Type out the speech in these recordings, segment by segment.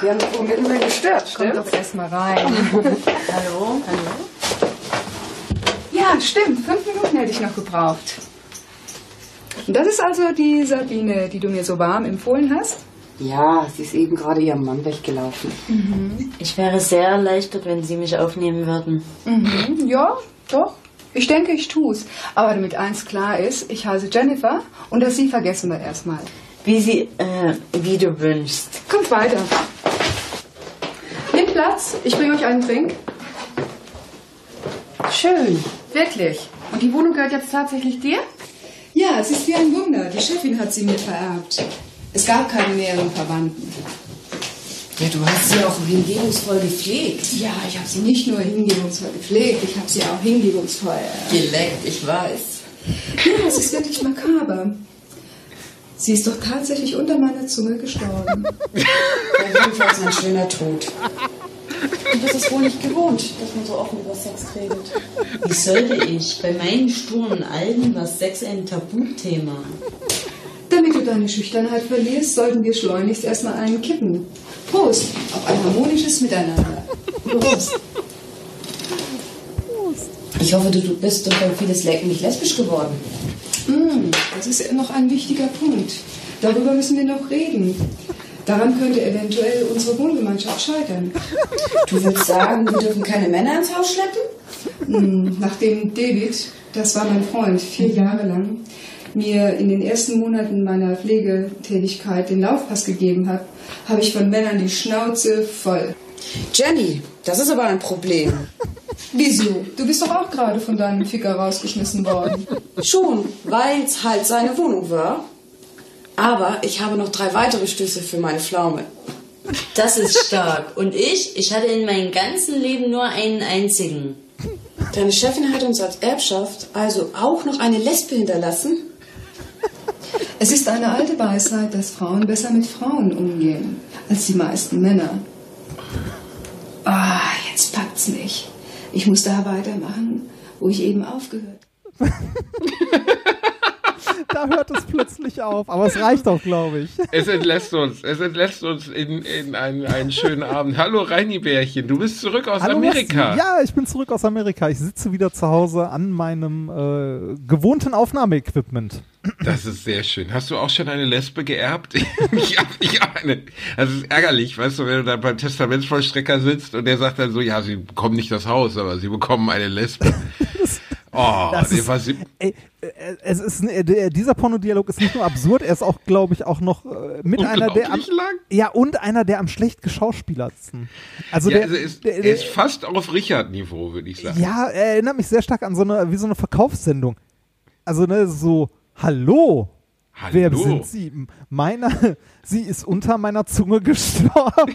wir haben wohl mitten gestört, Kommt stimmt? doch erst mal rein. Hallo, hallo. Ja, stimmt. Fünf Minuten hätte ich noch gebraucht. Und das ist also die Sabine, die du mir so warm empfohlen hast? Ja, sie ist eben gerade ihrem Mann weggelaufen. Ich wäre sehr erleichtert, wenn Sie mich aufnehmen würden. Mhm, ja, doch. Ich denke, ich tu's. Aber damit eins klar ist, ich heiße Jennifer und das Sie vergessen wir erstmal. Wie Sie, äh, wie du wünschst. Kommt weiter. Platz, ich bringe euch einen Drink. Schön. Wirklich. Und die Wohnung gehört jetzt tatsächlich dir? Ja, es ist wie ein Wunder. Die Chefin hat sie mir vererbt. Es gab keine näheren Verwandten. Ja, du hast sie auch hingebungsvoll gepflegt. Ja, ich habe sie nicht nur hingebungsvoll gepflegt, ich habe sie auch hingebungsvoll. äh, Geleckt, ich weiß. Ja, es ist wirklich makaber. Sie ist doch tatsächlich unter meiner Zunge gestorben. Ja, jedenfalls ein schöner Tod. Und das ist wohl nicht gewohnt, dass man so offen über Sex redet. Wie sollte ich? Bei meinen sturen Alten war Sex ein Tabuthema. Damit du deine Schüchternheit verlierst, sollten wir schleunigst erstmal einen kippen. Prost auf ein harmonisches Miteinander. Prost. Ich hoffe, du, du bist durch dein vieles Lecken nicht lesbisch geworden. Mm, das ist noch ein wichtiger Punkt. Darüber müssen wir noch reden. Daran könnte eventuell unsere Wohngemeinschaft scheitern. Du willst sagen, wir dürfen keine Männer ins Haus schleppen? Mm, Nachdem David, das war mein Freund, vier Jahre lang, mir in den ersten Monaten meiner Pflegetätigkeit den Laufpass gegeben hat, habe ich von Männern die Schnauze voll. Jenny, das ist aber ein Problem. Wieso? Du bist doch auch gerade von deinem Ficker rausgeschmissen worden. Schon, weil es halt seine Wohnung war. Aber ich habe noch drei weitere Stöße für meine Pflaume. Das ist stark. Und ich? Ich hatte in meinem ganzen Leben nur einen einzigen. Deine Chefin hat uns als Erbschaft also auch noch eine Lesbe hinterlassen? Es ist eine alte Weisheit, dass Frauen besser mit Frauen umgehen als die meisten Männer. Ah, jetzt packt's mich. Ich muss da weitermachen, wo ich eben aufgehört Da hört es plötzlich auf. Aber es reicht auch, glaube ich. Es entlässt uns, es entlässt uns in, in einen, einen schönen Abend. Hallo Reini-Bärchen, du bist zurück aus Hallo, Amerika. Basti. Ja, ich bin zurück aus Amerika. Ich sitze wieder zu Hause an meinem äh, gewohnten Aufnahmeequipment. Das ist sehr schön. Hast du auch schon eine Lesbe geerbt? ich habe ich hab eine. Das ist ärgerlich, weißt du, wenn du dann beim Testamentsvollstrecker sitzt und der sagt dann so, ja, sie bekommen nicht das Haus, aber sie bekommen eine Lesbe. Oh, ist- Ey, äh, es ist äh, dieser Pornodialog ist nicht nur absurd, er ist auch, glaube ich, auch noch äh, mit einer der am, ja und einer der am schlecht geschauspielertsten. Also ja, der, also ist, der, er der ist fast auf Richard-Niveau, würde ich sagen. ja, er erinnert mich sehr stark an so eine wie so eine Verkaufssendung. Also ne, so Hallo. Hallo. Wer sind Sie? Meiner, sie ist unter meiner Zunge gestorben.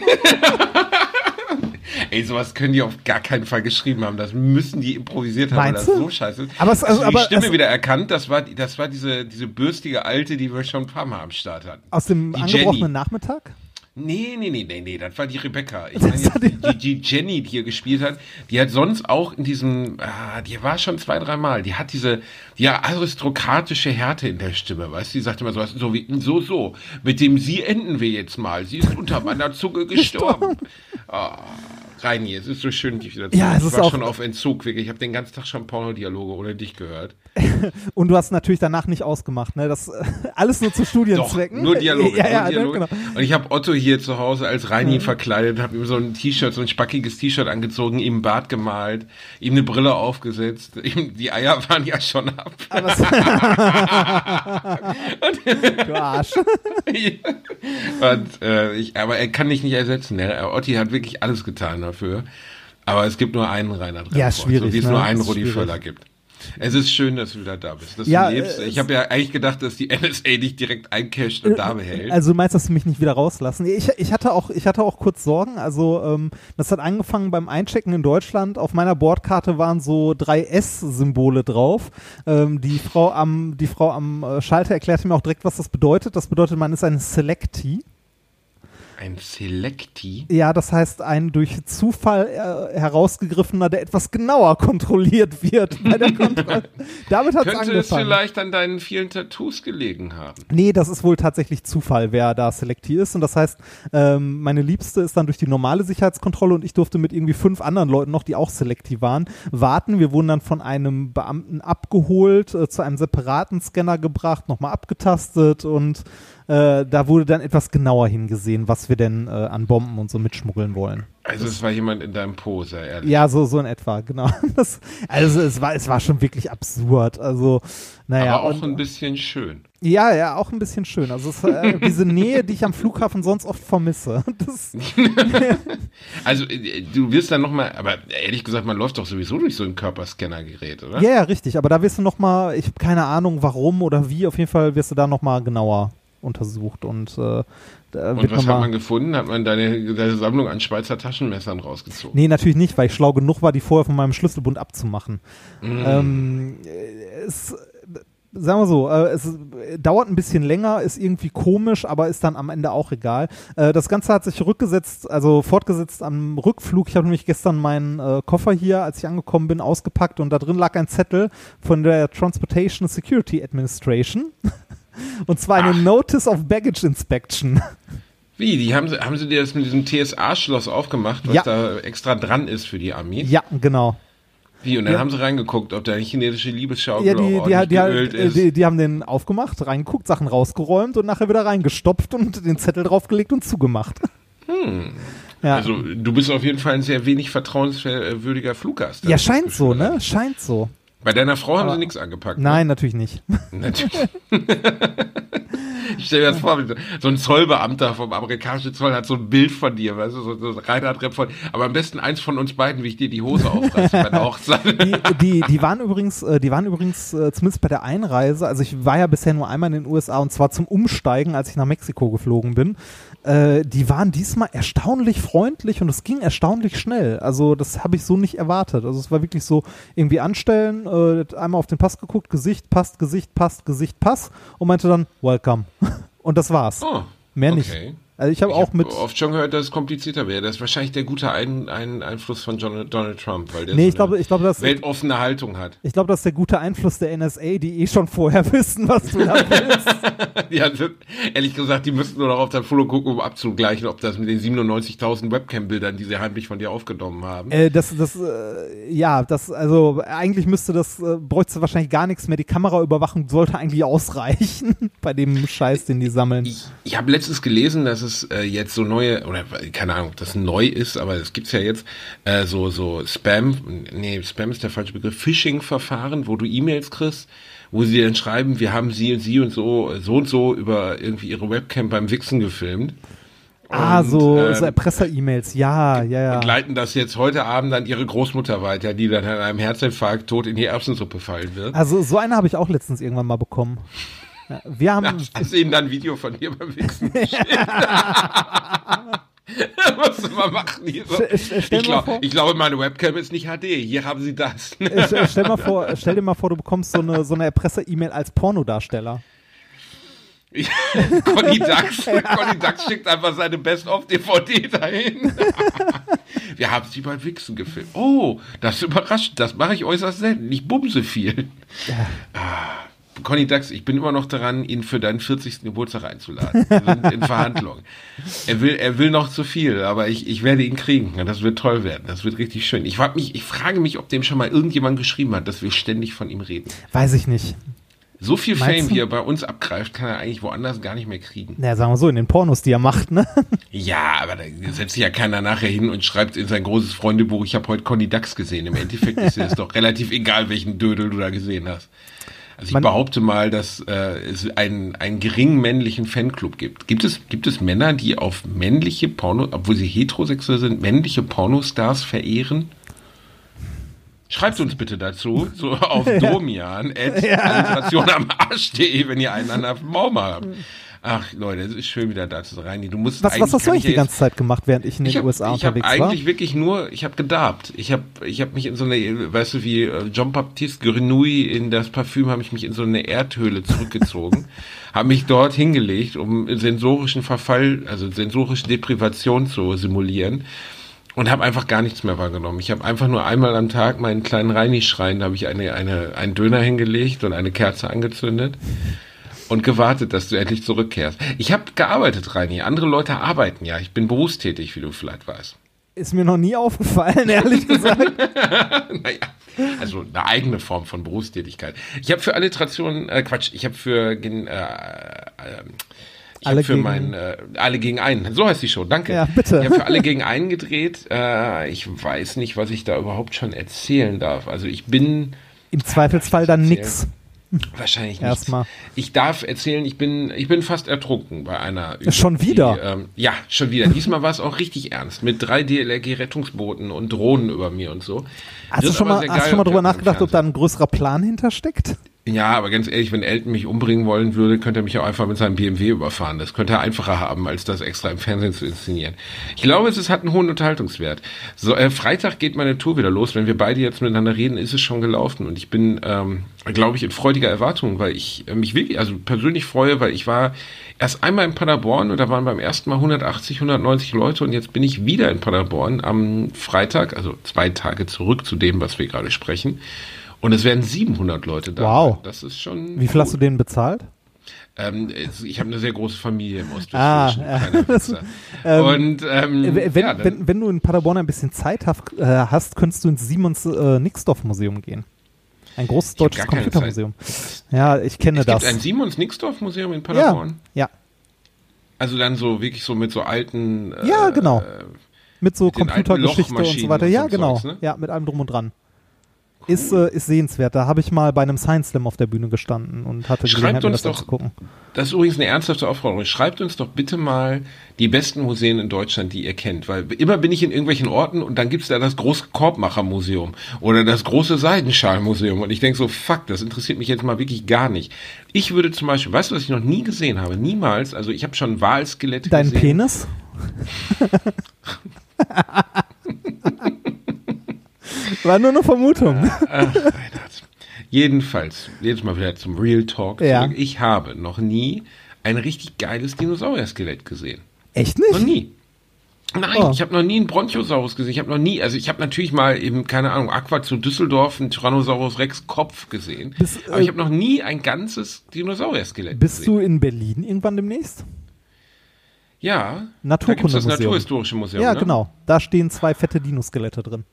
Ey, sowas können die auf gar keinen Fall geschrieben haben. Das müssen die improvisiert haben, weil Meinst das du? so scheiße ist. Aber es- du aber die Stimme es- wieder erkannt? Das war, das war diese, diese bürstige Alte, die wir schon ein paar Mal am Start hatten. Aus dem Die angebrochenen Jenny. Nachmittag? Nee, nee, nee, nee, nee, das war die Rebecca. Ich meine die, die, die Jenny, die hier gespielt hat, die hat sonst auch in diesem, ah, die war schon zwei, dreimal, die hat diese, ja, aristokratische Härte in der Stimme, weißt du, die sagt immer sowas, so wie, so, so, mit dem Sie enden wir jetzt mal, sie ist unter meiner Zunge gestorben. 啊、Ah, Reini, es ist so schön, dich wieder zu Ja, es Ich ist war auch- schon auf Entzug, wirklich, ich habe den ganzen Tag schon Pornodialoge ohne dich gehört. Und du hast natürlich danach nicht ausgemacht, ne? Das alles nur zu Doch, Studienzwecken. nur Dialoge, Ja, ja, nur Dialoge. genau. Und ich habe Otto hier zu Hause als Reini verkleidet, habe ihm so ein T-Shirt, so ein spackiges T-Shirt angezogen, ihm einen Bart gemalt, ihm eine Brille aufgesetzt. Ihm, die Eier waren ja schon ab. Aber es- du Arsch. Und, äh, ich, aber er kann dich nicht ersetzen. Ne? Otti hat wirklich alles getan dafür. Aber es gibt nur einen Reinhard Ja, Remford, schwierig, So wie es ne? nur einen Rudi. Völler gibt. Es ist schön, dass du wieder da bist, dass Ja, du lebst. äh, Ich habe ja eigentlich gedacht, dass die NSA dich direkt eincasht und da behält. Also du meinst, dass sie mich nicht wieder rauslassen? Ich, ich, hatte auch, ich hatte auch kurz Sorgen. Also ähm, das hat angefangen beim Einchecken in Deutschland. Auf meiner Bordkarte waren so drei S-Symbole drauf. Ähm, die Frau am, die Frau am äh, Schalter erklärte mir auch direkt, was das bedeutet. Das bedeutet, man ist ein Selectee. Ein Selecti. Ja, das heißt ein durch Zufall äh, herausgegriffener, der etwas genauer kontrolliert wird bei der Kontrolle. Damit hat es Könnte es angefangen. vielleicht an deinen vielen Tattoos gelegen haben? Nee, das ist wohl tatsächlich Zufall, wer da Selectee ist. Und das heißt, ähm, meine Liebste ist dann durch die normale Sicherheitskontrolle und ich durfte mit irgendwie fünf anderen Leuten noch, die auch Selectee waren, warten. Wir wurden dann von einem Beamten abgeholt, äh, zu einem separaten Scanner gebracht, nochmal abgetastet und äh, da wurde dann etwas genauer hingesehen, was wir denn äh, an Bomben und so mitschmuggeln wollen. Also es war jemand in deinem Po, sei ehrlich. Ja, so, so in etwa, genau. Das, also es war, es war schon wirklich absurd. Also, naja. aber auch und- ein bisschen schön. ja, ja, auch ein bisschen schön. Also es, äh, diese Nähe, die ich am Flughafen sonst oft vermisse. Das, Also äh, du wirst dann nochmal, aber ehrlich gesagt, man läuft doch sowieso durch so ein Körperscannergerät, oder? ja, ja, richtig. Aber da wirst du noch mal, ich habe keine Ahnung, warum oder wie. Auf jeden Fall wirst du da noch mal genauer untersucht und äh, Und was hat man gefunden? Hat man deine, deine Sammlung an Schweizer Taschenmessern rausgezogen? Nee, natürlich nicht, weil ich schlau genug war, die vorher von meinem Schlüsselbund abzumachen. Mm. Ähm, äh, es, sagen wir so, äh, es dauert ein bisschen länger, ist irgendwie komisch, aber ist dann am Ende auch egal. Äh, das Ganze hat sich rückgesetzt, also fortgesetzt am Rückflug. Ich habe nämlich gestern meinen äh, Koffer hier, als ich angekommen bin, ausgepackt und da drin lag ein Zettel von der Transportation Security Administration. Und zwar eine Ach. Notice of Baggage Inspection. Wie? Die haben, sie- haben sie dir das mit diesem TSA-Schloss aufgemacht, was Ja. da extra dran ist für die Armee? ja, genau. Wie? Und dann Ja. haben sie reingeguckt, ob da eine chinesische Liebesschaukel Ja, die, die, die, geölt die, ist. die, die haben den aufgemacht, reingeguckt, Sachen rausgeräumt und nachher wieder reingestopft und den Zettel draufgelegt und zugemacht. Ja, Also du bist auf jeden Fall ein sehr wenig vertrauenswürdiger Fluggast. ja scheint so, ne? Scheint so. Bei deiner Frau haben Aber- sie nichts angepackt. Nein, natürlich nicht. Ne? Natürlich. ich stell mir das vor, so- ein Zollbeamter vom amerikanischen Zoll hat so ein Bild von dir, weißt du, so, so ein Reinhard von, aber am besten eins von uns beiden, wie ich dir die Hose aufreiße bei der Hochzeit. Die, die, die waren übrigens, äh, die waren übrigens äh, zumindest bei der Einreise, also ich war ja bisher nur einmal in den USA und zwar zum Umsteigen, als ich nach Mexiko geflogen bin. Äh, die waren diesmal erstaunlich freundlich und es ging erstaunlich schnell. Also das habe ich so nicht erwartet. Also es war wirklich so irgendwie anstellen, äh, einmal auf den Pass geguckt, Gesicht passt, Gesicht passt, Gesicht passt und meinte dann Welcome. Und das war's. Oh, Mehr nicht. Also ich habe auch habe mit oft schon gehört, dass es komplizierter wäre. Das ist wahrscheinlich der gute ein, ein Einfluss von John, Donald Trump, weil der Nee, so ich glaube, eine ich glaube, das weltoffene Haltung hat. ich glaube, das ist der gute Einfluss der NSA, die eh schon vorher wissen, was du da willst. Ja, ehrlich gesagt, die müssten nur noch auf dein Foto gucken, um abzugleichen, ob das mit den 97.000 Webcam-Bildern, die sie heimlich von dir aufgenommen haben. Äh, das, das, äh, ja, das, also eigentlich müsste das, äh, bräuchte wahrscheinlich gar nichts mehr. Die Kameraüberwachung sollte eigentlich ausreichen bei dem Scheiß, den die sammeln. Ich, ich habe letztens gelesen, dass es äh, jetzt so neue, oder keine Ahnung, ob das neu ist, aber es gibt's ja jetzt, äh, so, so Spam, nee, Spam ist der falsche Begriff, Phishing-Verfahren, wo du E-Mails kriegst, wo sie dann schreiben, wir haben sie und sie und so, so und so über irgendwie ihre Webcam beim Wichsen gefilmt. ah, Und, so, ähm, so Erpresser-E-Mails, ja, ja, ja. Und leiten das jetzt heute Abend an ihre Großmutter weiter, die dann an einem Herzinfarkt tot in die Erbsensuppe fallen wird. Also so eine habe ich auch letztens irgendwann mal bekommen. Ja, wir haben, Hast du ihnen dann ein Video von dir beim Wichsen? Was du mal machen hier so. Ich, glaub, ich glaube, meine Webcam ist nicht HD. Hier haben sie das. äh, stell, stell, mal vor, stell dir mal vor, du bekommst so eine, so eine Erpresser-E-Mail als Pornodarsteller. Conny Dax, Conny Dax schickt einfach seine Best-of-DVD dahin. Wir haben sie beim Wichsen gefilmt. Oh, das überrascht. Das mache ich äußerst selten. Ich bumse viel. Ah, Conny Dax, ich bin immer noch daran, ihn für deinen 40. Geburtstag einzuladen. Wir sind in Verhandlung. Er will, er will noch zu viel, aber ich, ich werde ihn kriegen. Ja, Das wird toll werden. Das wird richtig schön. Ich, mich, ich frage mich, ob dem schon mal irgendjemand geschrieben hat, dass wir ständig von ihm reden. Weiß ich nicht. So viel Meinst Fame, du? wie er bei uns abgreift, kann er eigentlich woanders gar nicht mehr kriegen. Naja, sagen wir so, in den Pornos, die er macht, ne? Ja, aber da setzt sich ja keiner nachher hin und schreibt in sein großes Freundebuch, ich habe heute Conny Dax gesehen. Im Endeffekt ist es doch relativ egal, welchen Dödel du da gesehen hast. Also ich Man- behaupte mal, dass äh, es einen, einen geringen männlichen Fanclub gibt. Gibt es, gibt es Männer, die auf männliche Porno, obwohl sie heterosexuell sind, männliche Pornostars verehren? Schreibt uns bitte dazu, so auf domian, at am Arsch.de, wenn ihr einander auf dem Baum habt. Ach Leute, es ist schön wieder da zu sein. Du musst was, was hast du eigentlich die ganze Zeit gemacht, während ich in den ich hab, USA ich unterwegs war? Ich habe eigentlich wirklich nur, ich habe gedarbt. Ich habe ich hab mich in so eine, weißt du, wie äh, Jean-Baptiste Grenouille in das Parfüm, habe ich mich in so eine Erdhöhle zurückgezogen, habe mich dort hingelegt, um sensorischen Verfall, also sensorische Deprivation zu simulieren und habe einfach gar nichts mehr wahrgenommen. Ich habe einfach nur einmal am Tag meinen kleinen Reini-Schrein, da habe ich eine, eine, einen Döner hingelegt und eine Kerze angezündet und gewartet, dass du endlich zurückkehrst. Ich habe gearbeitet, Reini. Andere Leute arbeiten ja. Ich bin berufstätig, wie du vielleicht weißt. Ist mir noch nie aufgefallen, ehrlich gesagt. naja, also eine eigene Form von Berufstätigkeit. Ich habe für Alliterationen, äh, Quatsch, ich habe für äh, äh, ich alle, für gegen, mein, äh, alle gegen einen. So heißt die Show, danke. Ja, bitte. Ich habe für alle gegen einen gedreht. Äh, ich weiß nicht, was ich da überhaupt schon erzählen darf. Also ich bin. Im Zweifelsfall dann nix. Wahrscheinlich nicht. Erstmal. Ich darf erzählen, ich bin, ich bin fast ertrunken bei einer Übung. Schon wieder? Die, ähm, ja, schon wieder. Diesmal war es auch richtig ernst. Mit drei DLRG-Rettungsbooten und Drohnen über mir und so. Hast du schon mal, hast du schon mal drüber nachgedacht, ob da ein größerer Plan hintersteckt? Ja, aber ganz ehrlich, wenn Elton mich umbringen wollen würde, könnte er mich auch einfach mit seinem BMW überfahren. Das könnte er einfacher haben, als das extra im Fernsehen zu inszenieren. Ich glaube, es hat einen hohen Unterhaltungswert. So, äh, Freitag geht meine Tour wieder los. Wenn wir beide jetzt miteinander reden, ist es schon gelaufen. Und ich bin, ähm, glaube ich, in freudiger Erwartung, weil ich äh, mich wirklich, also persönlich freue, weil ich war erst einmal in Paderborn und da waren beim ersten Mal 180, 190 Leute und jetzt bin ich wieder in Paderborn am Freitag, also zwei Tage zurück zu dem, was wir gerade sprechen. Und es werden 700 Leute da. Wow. Das ist schon. Wie viel hast du denen bezahlt? Ähm, ich habe eine sehr große Familie im Ostwestfälischen. Ah, ja. und ähm, wenn, ja, wenn, wenn, du in Paderborn ein bisschen Zeit hast, äh, hast könntest du ins Simons äh, Nixdorf Museum gehen. Ein großes deutsches Computermuseum. Ja, ich kenne es das. Gibt ein Simons Nixdorf Museum in Paderborn? Ja. ja. Also dann so wirklich so mit so alten. Äh, ja, genau. Mit so Computergeschichte und so weiter. Ja, genau. Zeugs, ne? Ja, mit allem drum und dran. Ist, äh, ist sehenswert. Da habe ich mal bei einem Science Slam auf der Bühne gestanden und hatte Schreibt uns das doch, gucken. Das ist übrigens eine ernsthafte Aufforderung. Schreibt uns doch bitte mal die besten Museen in Deutschland, die ihr kennt. Weil immer bin ich in irgendwelchen Orten und dann gibt's da das große Korbmachermuseum oder das große Seidenschalmuseum. Und ich denk so, fuck, das interessiert mich jetzt mal wirklich gar nicht. Ich würde zum Beispiel, weißt du, was ich noch nie gesehen habe? Niemals. Also ich habe schon Walskelette Dein gesehen. Dein Penis? War nur eine Vermutung. Ach, Jedenfalls, jetzt mal wieder zum Real Talk ja. zurück. Ich habe noch nie ein richtig geiles Dinosaurier-Skelett gesehen. Echt nicht? Noch nie. Nein, oh. ich habe noch nie einen Bronchiosaurus gesehen. Ich habe noch nie, also ich habe natürlich mal eben, keine Ahnung, Aqua zu Düsseldorf einen Tyrannosaurus Rex Kopf gesehen. Bis, aber äh, ich habe noch nie ein ganzes Dinosaurier-Skelett gesehen. Bist du in Berlin irgendwann demnächst? Ja. Naturkundemuseum. das Naturhistorische Museum. Ja, ne? genau. Da stehen zwei fette Dinoskelette drin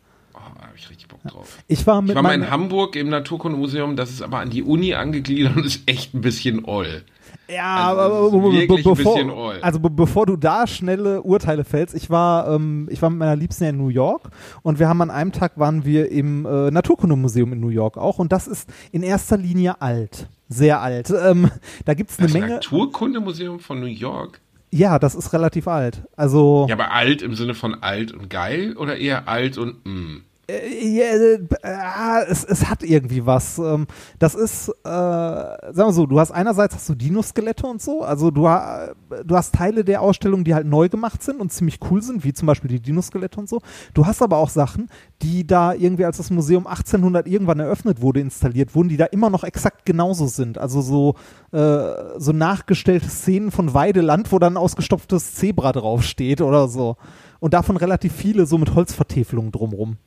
ich richtig Bock drauf. Ich war, mit ich war mal in Hamburg im Naturkundemuseum, das ist aber an die Uni angegliedert und ist echt ein bisschen oll. Ja, also, aber wirklich bevor, ein bisschen oll. also be bevor du da schnelle Urteile fällst, ich war, ähm, ich war mit meiner Liebsten in New York und wir haben an einem Tag waren wir im äh, Naturkundemuseum in New York auch und das ist in erster Linie alt, sehr alt. Ähm, da gibt es eine Menge. Naturkundemuseum von New York. Ja, das ist relativ alt. Also. Ja, aber alt im Sinne von alt und geil oder eher alt und mh? Äh, äh, äh, es, es, hat irgendwie was. Ähm, das ist, äh, sagen wir so, du hast einerseits hast du Dinoskelette und so, also du, du hast Teile der Ausstellung, die halt neu gemacht sind und ziemlich cool sind, wie zum Beispiel die Dinoskelette und so. Du hast aber auch Sachen, die da irgendwie, als das Museum 1800 irgendwann eröffnet wurde, installiert wurden, die da immer noch exakt genauso sind. Also so, äh, so nachgestellte Szenen von Weideland, wo dann ein ausgestopftes Zebra draufsteht oder so. Und davon relativ viele so mit Holzvertäfelungen drumrum.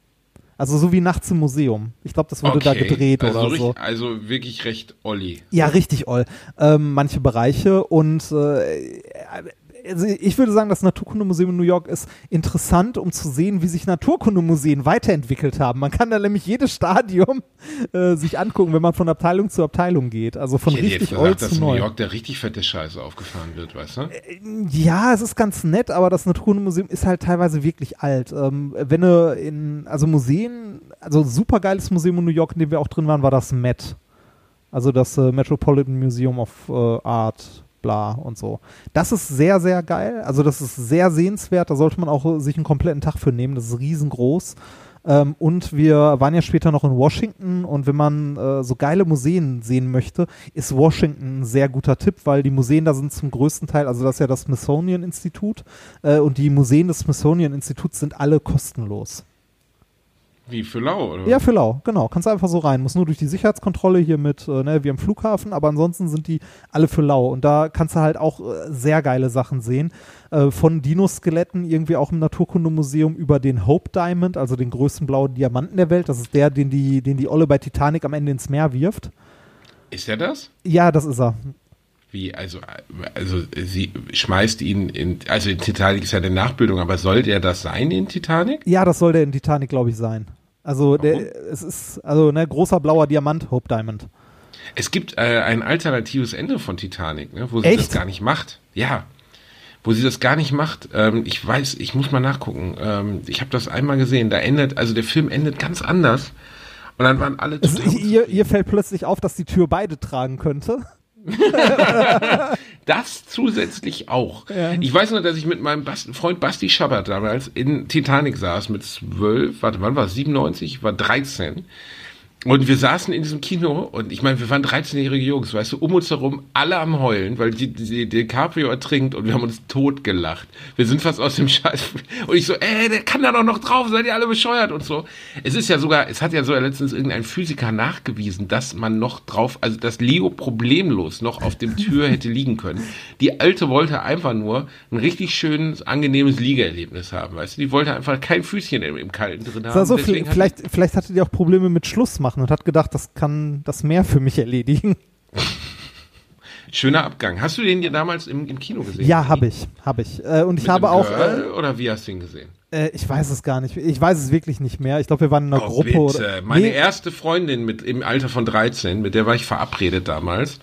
Also so wie nachts im Museum. Ich glaube, das wurde okay. da gedreht also oder so. Also wirklich recht Olli. Ja, richtig Oll. Ähm, manche Bereiche und äh, also ich würde sagen, das Naturkundemuseum in New York ist interessant, um zu sehen, wie sich Naturkundemuseen weiterentwickelt haben. Man kann da nämlich jedes Stadium äh, sich angucken, wenn man von Abteilung zu Abteilung geht. Also von ich richtig jetzt gesagt, dass in New York der richtig fette Scheiße aufgefahren wird, weißt du? Äh, ja, es ist ganz nett, aber das Naturkundemuseum ist halt teilweise wirklich alt. Ähm, wenn du in, also Museen, also super geiles Museum in New York, in dem wir auch drin waren, war das Met. Also das äh, Metropolitan Museum of äh, Art bla und so. Das ist sehr, sehr geil. Also das ist sehr sehenswert. Da sollte man auch sich einen kompletten Tag für nehmen. Das ist riesengroß. Ähm, und wir waren ja später noch in Washington und wenn man äh, so geile Museen sehen möchte, ist Washington ein sehr guter Tipp, weil die Museen da sind zum größten Teil, also das ist ja das Smithsonian Institut äh, und die Museen des Smithsonian Instituts sind alle kostenlos. Wie für lau, oder? Ja, für lau, genau. Kannst einfach so rein. Muss nur durch die Sicherheitskontrolle hier mit, äh, ne, wie am Flughafen, aber ansonsten sind die alle für lau. Und da kannst du halt auch äh, sehr geile Sachen sehen. Äh, von Dinoskeletten irgendwie auch im Naturkundemuseum über den Hope Diamond, also den größten blauen Diamanten der Welt. Das ist der, den die, den die Olle bei Titanic am Ende ins Meer wirft. Ist er das? Ja, das ist er. Wie, also, also sie schmeißt ihn in, also in Titanic ist ja eine Nachbildung, aber soll der das sein in Titanic? Ja, das soll der in Titanic, glaube ich, sein. Also der, es ist also ne großer blauer Diamant, Hope Diamond. Es gibt äh, ein alternatives Ende von Titanic, ne, wo sie Echt? das gar nicht macht. Ja, wo sie das gar nicht macht. Ähm, ich weiß, ich muss mal nachgucken. Ähm, ich habe das einmal gesehen. Da endet, also der Film endet ganz anders. Und dann waren alle total ihr, ihr fällt plötzlich auf, dass die Tür beide tragen könnte. Das zusätzlich auch. Ja. Ich weiß noch, dass ich mit meinem Bas Freund Basti Schabbert damals in Titanic saß mit zwölf, warte, wann war es? 97? Ich war 13. Und wir saßen in diesem Kino und ich meine, wir waren 13-jährige Jungs, weißt du, um uns herum alle am Heulen, weil die, die, die DiCaprio ertrinkt und wir haben uns tot gelacht. Wir sind fast aus dem Scheiß. Und ich so, ey, der kann da doch noch drauf, seid ihr alle bescheuert und so. Es ist ja sogar, es hat ja sogar letztens irgendein Physiker nachgewiesen, dass man noch drauf, also dass Leo problemlos noch auf dem Tür hätte liegen können. Die Alte wollte einfach nur ein richtig schönes, angenehmes Liegeerlebnis haben, weißt du. Die wollte einfach kein Füßchen im, im Kalten drin haben. Also, vielleicht, vielleicht hatte die auch Probleme mit Schluss machen und hat gedacht, das kann das Meer für mich erledigen. Schöner Abgang. Hast du den dir damals im, im Kino gesehen? Ja, habe ich, habe ich. Äh, und ich Mit habe auch, Girl, äh, oder wie hast du ihn gesehen? äh, ich weiß es gar nicht, ich weiß es wirklich nicht mehr. Ich glaube, wir waren in einer Oh, Gruppe bitte. oder. Meine Nee, erste Freundin mit im Alter von 13, mit der war ich verabredet damals.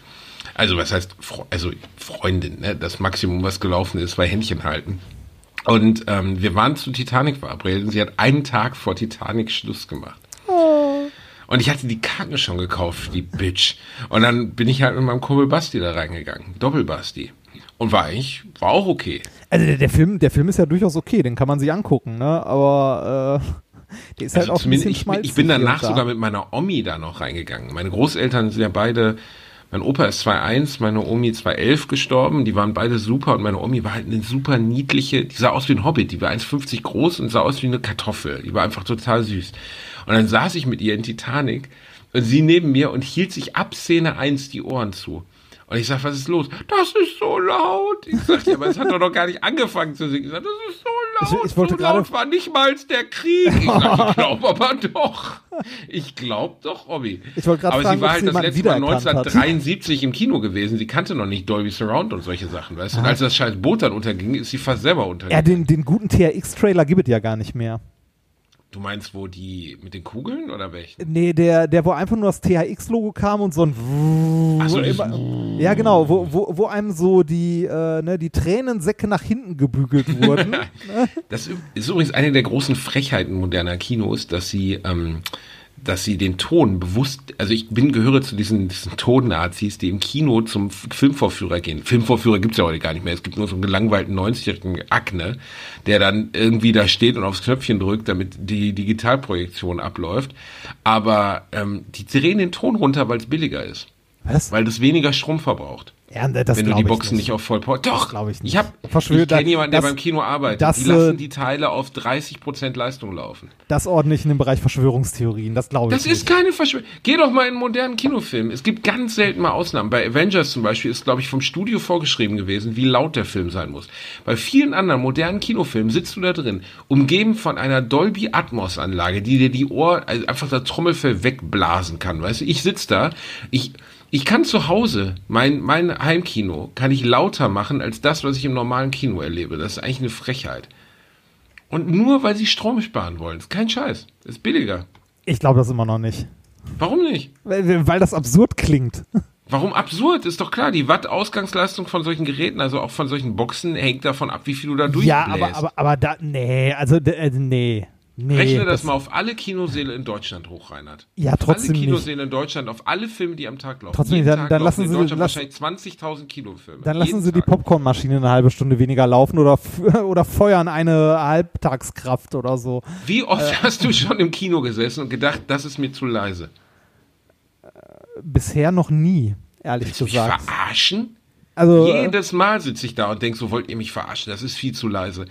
Also was heißt, also Freundin, ne? das Maximum, was gelaufen ist, war Händchen halten. Und ähm, wir waren zu Titanic verabredet und sie hat einen Tag vor Titanic Schluss gemacht. Und ich hatte die Karten schon gekauft, die Bitch. Und dann bin ich halt mit meinem Kumpel Basti da reingegangen. Doppelbasti. Und war eigentlich, war auch okay. also der, der Film, der Film ist ja durchaus okay, den kann man sich angucken, ne? Aber äh, der ist halt Also auch ein bisschen ich, schmalzig. ich bin danach da. sogar mit meiner Omi da noch reingegangen. Meine Großeltern sind ja beide, mein Opa ist 2,1, meine Omi 2,11 gestorben. Die waren beide super und meine Omi war halt eine super niedliche, die sah aus wie ein Hobbit, die war 1,50 groß und sah aus wie eine Kartoffel. Die war einfach total süß. Und dann saß ich mit ihr in Titanic und sie neben mir und hielt sich ab Szene 1 die Ohren zu. Und ich sag, was ist los? Das ist so laut. Ich sag, ja, aber es hat doch noch gar nicht angefangen zu singen. Ich sag, das ist so laut. Ich- ich wollte so laut war nicht mal der Krieg. Ich sag, ich glaube aber doch. Ich glaube doch, Robby. Ich wollte gerade Aber fragen, sie war halt sie das letzte Mal wiedererkannt hat. 1973 im Kino gewesen. Sie kannte noch nicht Dolby Surround und solche Sachen, weißt du? Und als das scheiß Boot dann unterging, ist sie fast selber Ja, untergegangen. den, den guten TRX-Trailer gibt es ja gar nicht mehr. Du meinst, wo die mit den Kugeln oder welchen? Nee, der, der, wo einfach nur das THX-Logo kam und so ein Ach so, immer, Ja, genau, wo, wo, wo einem so die, äh, ne, die Tränensäcke nach hinten gebügelt wurden. Das ist übrigens eine der großen Frechheiten moderner Kinos, dass sie, ähm, dass sie den Ton bewusst, also ich bin gehöre zu diesen, diesen Tonnazis, die im Kino zum Filmvorführer gehen. Filmvorführer gibt's ja heute gar nicht mehr. Es gibt nur so einen gelangweilten 90-jährigen Akne, der dann irgendwie da steht und aufs Knöpfchen drückt, damit die Digitalprojektion abläuft. Aber ähm, die drehen den Ton runter, weil es billiger ist. Was? Weil das weniger Strom verbraucht. Ja, ne, das wenn du die ich Boxen nicht auf Vollpower. Doch, glaub ich nicht. Ich, hab, ich kenne jemanden, der das- beim Kino arbeitet. das, die lassen äh, die Teile auf 30% Leistung laufen. Das ordne ich in den Bereich Verschwörungstheorien, das glaube ich Das nicht. ist keine Verschwörung. Geh doch mal in einen modernen Kinofilm. Es gibt ganz selten mal Ausnahmen. Bei Avengers zum Beispiel ist, glaube ich, vom Studio vorgeschrieben gewesen, wie laut der Film sein muss. Bei vielen anderen modernen Kinofilmen sitzt du da drin, umgeben von einer Dolby Atmos Anlage, die dir die Ohr, also einfach das Trommelfell wegblasen kann. Weißt du, ich sitz da, ich, ich kann zu Hause, mein, mein Heimkino, kann ich lauter machen als das, was ich im normalen Kino erlebe. Das ist eigentlich eine Frechheit. Und nur weil sie Strom sparen wollen. ist kein Scheiß. ist billiger. Ich glaube das immer noch nicht. Warum nicht? Weil, weil das absurd klingt. Warum absurd? Ist doch klar, die Watt-Ausgangsleistung von solchen Geräten, also auch von solchen Boxen, hängt davon ab, wie viel du da durchbläst. Ja, aber, aber, aber da, nee, also, äh, nee. Nee, Rechne das, das- mal auf alle Kinosäle in Deutschland hoch, Reinhard. Ja, Auf trotzdem Alle nicht. Kinosäle in Deutschland, auf alle Filme, die am Tag laufen. Trotzdem Jeden nicht, dann- Tag dann lassen in Sie- Deutschland lass- wahrscheinlich 20.000 Kinofilme. Dann lassen Jeden sie die Tag. Popcornmaschine eine halbe Stunde weniger laufen oder, oder feuern eine Halbtagskraft oder so. Wie oft Äh. hast du schon im Kino gesessen und gedacht, das ist mir zu leise? Bisher noch nie, ehrlich Willst du mich gesagt. verarschen? Also, äh, Jedes Mal sitze ich da und denk so, wollt ihr mich verarschen? Das ist viel zu leise.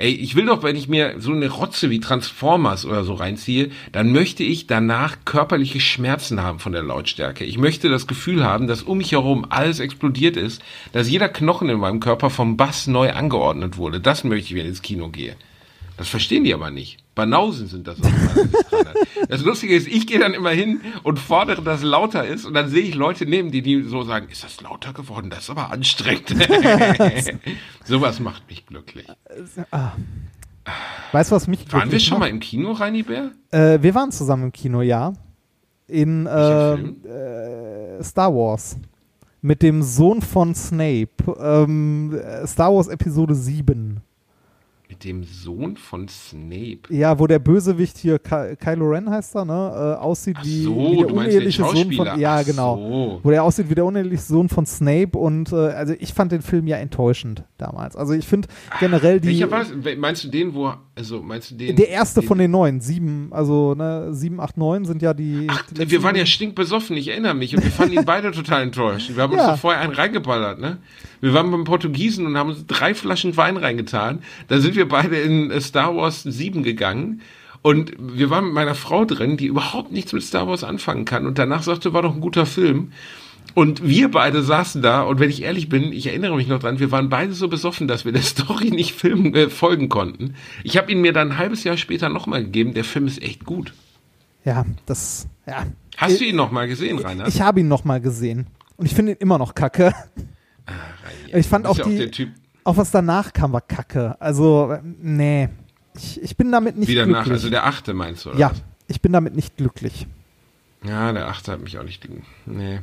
Ey, ich will doch, wenn ich mir so eine Rotze wie Transformers oder so reinziehe, dann möchte ich danach körperliche Schmerzen haben von der Lautstärke. Ich möchte das Gefühl haben, dass um mich herum alles explodiert ist, dass jeder Knochen in meinem Körper vom Bass neu angeordnet wurde. Das möchte ich, wenn ich ins Kino gehe. Das verstehen die aber nicht. Banausen sind das. Das Lustige ist, ich gehe dann immer hin und fordere, dass es lauter ist und dann sehe ich Leute neben, die, die so sagen, ist das lauter geworden? Das ist aber anstrengend. Sowas macht mich glücklich. weißt du, was mich Waren wir schon mal macht? im Kino, Reini Bär? Äh, wir waren zusammen im Kino, ja. In äh, äh, Star Wars. Mit dem Sohn von Snape. Ähm, äh, Star Wars Episode 7. Mit dem Sohn von Snape. Ja, wo der Bösewicht hier, Ky Kylo Ren heißt er, ne? Äh, aussieht wie, so, wie der uneheliche Sohn von. Ja, Ach genau. so. Wo der aussieht wie der uneheliche Sohn von Snape und äh, also ich fand den Film ja enttäuschend damals. Also ich finde generell die. Welcher war Meinst du den, wo, also meinst du den? Der erste den, von den neuen, sieben, also ne, sieben, acht, neun sind ja die. Ach, die wir waren ja stinkbesoffen, ich erinnere mich. Und wir fanden ihn beide total enttäuscht. Wir haben uns Ja. doch vorher einen reingeballert, ne? Wir waren beim Portugiesen und haben uns drei Flaschen Wein reingetan. Da sind wir beide in äh, Star Wars 7 gegangen. Und wir waren mit meiner Frau drin, die überhaupt nichts mit Star Wars anfangen kann. Und danach sagte, war doch ein guter Film. Und wir beide saßen da, und wenn ich ehrlich bin, ich erinnere mich noch dran, wir waren beide so besoffen, dass wir der Story nicht filmen, äh, folgen konnten. Ich habe ihn mir dann ein halbes Jahr später nochmal gegeben. Der Film ist echt gut. Ja, das. Ja. Hast du ihn nochmal gesehen, Rainer? Ich habe ihn noch mal gesehen. Und ich finde ihn immer noch kacke. Ich fand auch die. der Typ, Auch was danach kam, war kacke. Also, nee. Ich, ich bin damit nicht Wieder glücklich. nach, also der achte meinst du, oder? ja, was? ich bin damit nicht glücklich. Ja, der achte hat mich auch nicht. Nee.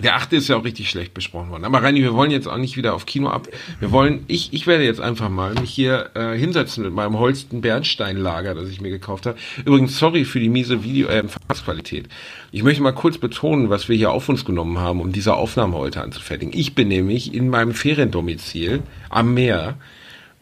Der achte ist ja auch richtig schlecht besprochen worden. Aber Reini, wir wollen jetzt auch nicht wieder auf Kino ab. Wir wollen, ich, ich werde jetzt einfach mal mich hier äh, hinsetzen mit meinem Holsten Bernsteinlager, das ich mir gekauft habe. Übrigens, sorry für die miese Video, äh, Empfangsqualität. Ich möchte mal kurz betonen, was wir hier auf uns genommen haben, um diese Aufnahme heute anzufertigen. Ich bin nämlich in meinem Feriendomizil am Meer.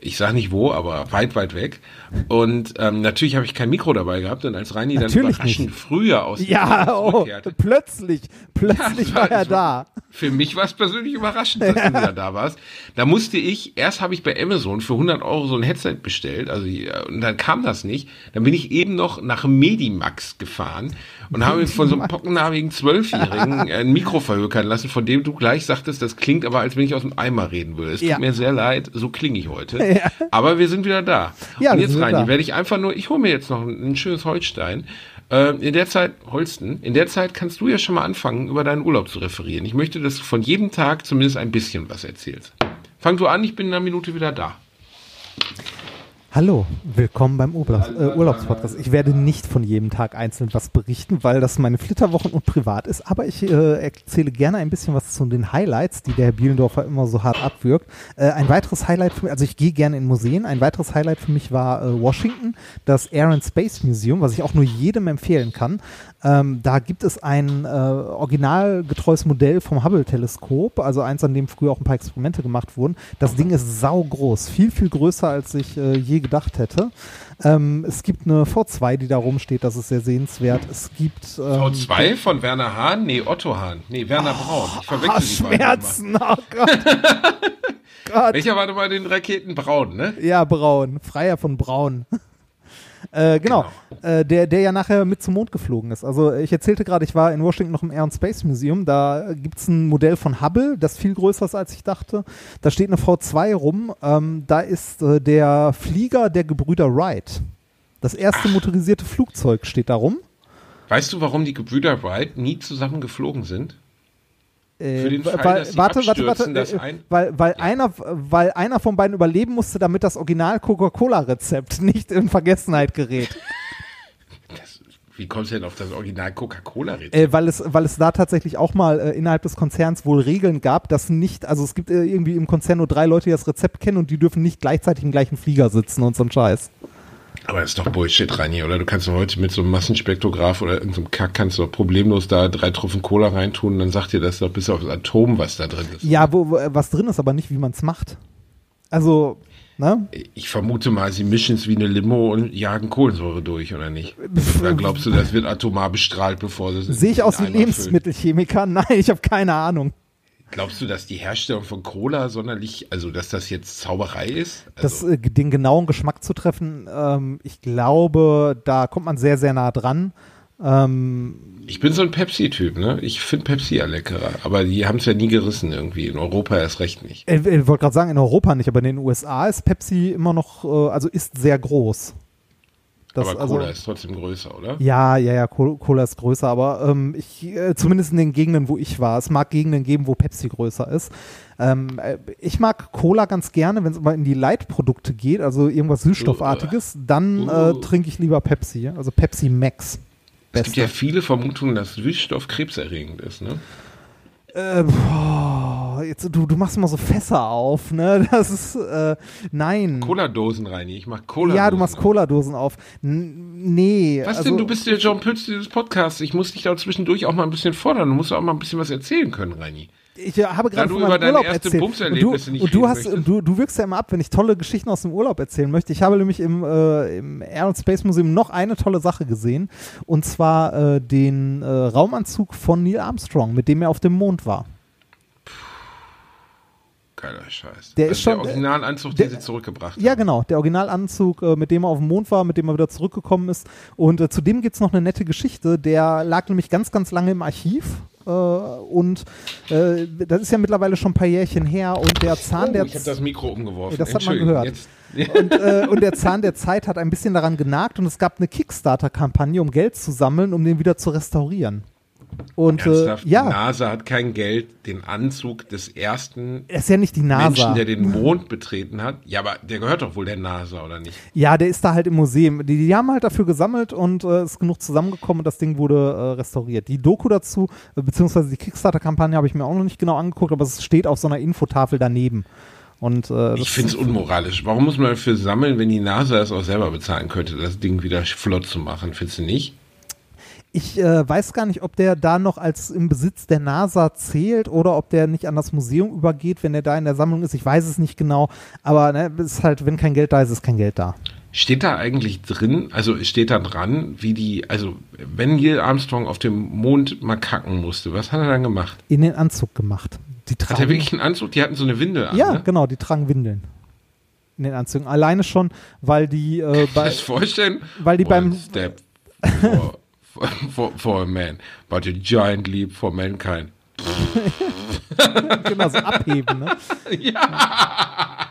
Ich sage nicht wo, aber weit, weit weg. Und ähm, natürlich habe ich kein Mikro dabei gehabt. Und als Reini dann Natürlich überraschend nicht. früher aus dem Ja, oh, plötzlich, plötzlich Ja, war er es da. Für mich war es persönlich überraschend, dass du wieder da warst. Da musste ich, erst habe ich bei Amazon für 100 Euro so ein Headset bestellt, also äh, und dann kam das nicht. Dann bin ich eben noch nach Medimax gefahren und habe mir von so einem pockennarbigen Zwölfjährigen ein Mikro verhökern lassen, von dem du gleich sagtest, das klingt aber, als wenn ich aus dem Eimer reden würde. Es Ja. tut mir sehr leid, so klinge ich heute. Aber wir sind wieder da. Ja, und jetzt rein, da. werde ich einfach nur, ich hole mir jetzt noch ein, ein schönes Holstein. Äh, in der Zeit, Holsten, in der Zeit kannst du ja schon mal anfangen, über deinen Urlaub zu referieren. Ich möchte, dass du von jedem Tag zumindest ein bisschen was erzählst. Fang du an, ich bin in einer Minute wieder da. Hallo, willkommen beim Urlaubs äh, Urlaubspodcast. Ich werde nicht von jedem Tag einzeln was berichten, weil das meine Flitterwochen und privat ist, aber ich äh, erzähle gerne ein bisschen was zu den Highlights, die der Herr Bielendorfer immer so hart abwirkt. Äh, ein weiteres Highlight für mich, also ich gehe gerne in Museen, ein weiteres Highlight für mich war äh, Washington, das Air and Space Museum, was ich auch nur jedem empfehlen kann. Ähm, da gibt es ein äh, originalgetreues Modell vom Hubble-Teleskop, also eins, an dem früher auch ein paar Experimente gemacht wurden. Das Ding ist saugroß, viel, viel größer, als ich äh, je gedacht hätte. Ähm, es gibt eine V2, die da rumsteht, das ist sehr sehenswert. Es gibt ähm, V2 von Werner Hahn? Nee, Otto Hahn. Nee, Werner Braun. Ich verwechsel Ah, die. Schmerzen, oh Gott. Gott. Welcher war nochmal den Raketen Braun, ne? Ja, Braun. Freier von Braun. Äh, genau. Äh, der, der ja nachher mit zum Mond geflogen ist. Also ich erzählte gerade, ich war in Washington noch im Air and Space Museum. Da gibt es ein Modell von Hubble, das viel größer ist, als ich dachte. Da steht eine V2 rum. Ähm, da ist äh, der Flieger der Gebrüder Wright. Das erste motorisierte Flugzeug steht da rum. Weißt du, warum die Gebrüder Wright nie zusammen geflogen sind? Äh, Für den Fall, weil, dass warte, warte, warte, dass äh, ein- weil, weil, einer, weil einer von beiden überleben musste, damit das Original Coca-Cola-Rezept nicht in Vergessenheit gerät. Das, wie kommst du denn auf das Original Coca-Cola-Rezept? Äh, weil, es, weil es da tatsächlich auch mal äh, innerhalb des Konzerns wohl Regeln gab, dass nicht, also es gibt äh, irgendwie im Konzern nur drei Leute, die das Rezept kennen und die dürfen nicht gleichzeitig im gleichen Flieger sitzen und so ein Scheiß. Aber das ist doch Bullshit, Reini, oder? Du kannst doch heute mit so einem Massenspektrograph oder irgendeinem Kack kannst du doch problemlos da drei Tropfen Cola reintun und dann sagt dir das doch bis aufs Atom, was da drin ist. Ja, wo, wo, was drin ist, aber nicht, wie man es macht. Also, ne? Ich vermute mal, sie mischen es wie eine Limo und jagen Kohlensäure durch, oder nicht? Oder glaubst du, das wird atomar bestrahlt, bevor sie es in- Sehe ich in aus wie? Lebensmittelchemiker? Nein, ich habe keine Ahnung. Glaubst du, dass die Herstellung von Cola sonderlich, also dass das jetzt Zauberei ist? Das, Also, äh, den genauen Geschmack zu treffen, ähm, ich glaube, da kommt man sehr, sehr nah dran. Ähm, ich bin so ein Pepsi-Typ, ne? Ich finde Pepsi ja leckerer, aber die haben es ja nie gerissen irgendwie. In Europa erst recht nicht. ich ich wollte gerade sagen, in Europa nicht, aber in den USA ist Pepsi immer noch, äh, also ist sehr groß. Das, aber also, Cola ist trotzdem größer, oder? Ja, ja, ja, Col- Cola ist größer, aber ähm, ich, äh, zumindest in den Gegenden, wo ich war. Es mag Gegenden geben, wo Pepsi größer ist. Ähm, äh, ich mag Cola ganz gerne, wenn es mal in die Leitprodukte geht, also irgendwas Süßstoffartiges, dann äh, trinke ich lieber Pepsi, also Pepsi Max. Es gibt ja Beste. viele Vermutungen, dass Süßstoff krebserregend ist, ne? Äh, boah, jetzt, du, du machst immer so Fässer auf, ne? Das ist, äh, nein. Cola-Dosen, Reini. Ich mach Cola. ja, du machst Cola-Dosen auf. N nee. Was also, denn? Du bist der John Pütz dieses Podcasts. Ich muss dich da zwischendurch auch mal ein bisschen fordern. Du musst auch mal ein bisschen was erzählen können, Reini. Ich äh, habe gerade du von meinem Urlaub erzählt. Und du, und du hast, du, du wirkst ja immer ab, wenn ich tolle Geschichten aus dem Urlaub erzählen möchte. Ich habe nämlich im, äh, im Air and Space Museum noch eine tolle Sache gesehen. Und zwar äh, den äh, Raumanzug von Neil Armstrong, mit dem er auf dem Mond war. Geiler Scheiß. Der also ist schon- der Originalanzug, der- den sie zurückgebracht Ja, haben. genau. Der Originalanzug, äh, mit dem er auf dem Mond war, mit dem er wieder zurückgekommen ist. Und äh, zudem gibt es noch eine nette Geschichte. Der lag nämlich ganz, ganz lange im Archiv. Äh, und äh, das ist ja mittlerweile schon ein paar Jährchen her. Und der Zahn Oh, der ich habe das Mikro umgeworfen. Das hat man gehört. Jetzt, und, äh, und der Zahn der Zeit hat ein bisschen daran genagt und es gab eine Kickstarter-Kampagne, um Geld zu sammeln, um den wieder zu restaurieren. Und äh, Ernsthaft? Die ja, NASA hat kein Geld, den Anzug des ersten er ist ja nicht die NASA. Menschen, der den Mond betreten hat. Ja, aber der gehört doch wohl der NASA, oder nicht? ja, der ist da halt im Museum. Die, die haben halt dafür gesammelt und äh, ist genug zusammengekommen und das Ding wurde äh, restauriert. Die Doku dazu, äh, beziehungsweise die Kickstarter-Kampagne habe ich mir auch noch nicht genau angeguckt, aber es steht auf so einer Infotafel daneben. Und, äh, Ich finde es unmoralisch. Warum muss man dafür sammeln, wenn die NASA es auch selber bezahlen könnte, das Ding wieder flott zu machen? Findest du nicht? Ich äh, weiß gar nicht, ob der da noch als im Besitz der NASA zählt oder ob der nicht an das Museum übergeht, wenn der da in der Sammlung ist. Ich weiß es nicht genau. Aber ne, es ist halt, wenn kein Geld da ist, ist kein Geld da. Steht da eigentlich drin, also steht da dran, wie die, also wenn Neil Armstrong auf dem Mond mal kacken musste, was hat er dann gemacht? In den Anzug gemacht. Die Hat er tragen, wirklich einen Anzug? Die hatten so eine Windel an, ja, ne? genau, die tragen Windeln. In den Anzügen. Alleine schon, weil die, äh, bei, das vorstellen? weil die One beim- Step for, for, a man, but a giant leap for mankind. genau so abheben. Ne? Ja!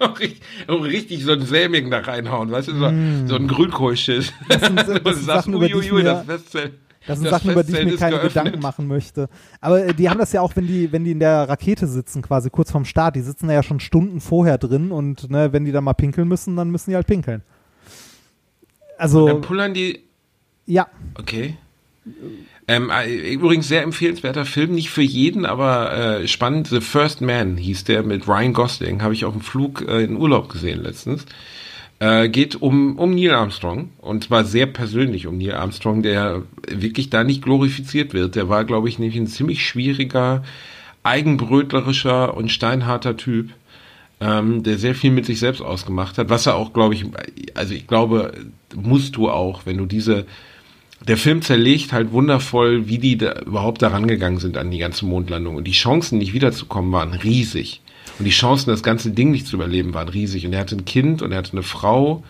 Auch richtig, auch richtig so ein Sämigen da reinhauen, weißt du, so, so ein Grünkohlschiss. Mm. Das sind, das sind Sachen, über die ich mir, das Festzelt. Das sind das Sachen, über die ich mir keine geöffnet. Gedanken machen möchte. Aber äh, die haben das ja auch, wenn die, wenn die in der Rakete sitzen, quasi kurz vorm Start, die sitzen da ja schon Stunden vorher drin und ne, wenn die da mal pinkeln müssen, dann müssen die halt pinkeln. Also, Dann pullern die ja, Okay. Ähm, äh, übrigens sehr empfehlenswerter Film, nicht für jeden, aber äh, spannend. The First Man hieß der mit Ryan Gosling, habe ich auf dem Flug äh, in Urlaub gesehen letztens. Äh, geht um, um Neil Armstrong und zwar sehr persönlich um Neil Armstrong, der wirklich da nicht glorifiziert wird. Der war, glaube ich, nämlich ein ziemlich schwieriger, eigenbrötlerischer und steinharter Typ ähm, der sehr viel mit sich selbst ausgemacht hat, was er auch, glaube ich, also ich glaube, musst du auch, wenn du diese, der Film zerlegt halt wundervoll, wie die da überhaupt daran gegangen sind an die ganze Mondlandung und die Chancen, nicht wiederzukommen, waren riesig. Und die Chancen, das ganze Ding nicht zu überleben, waren riesig. Und er hatte ein Kind und er hatte eine Frau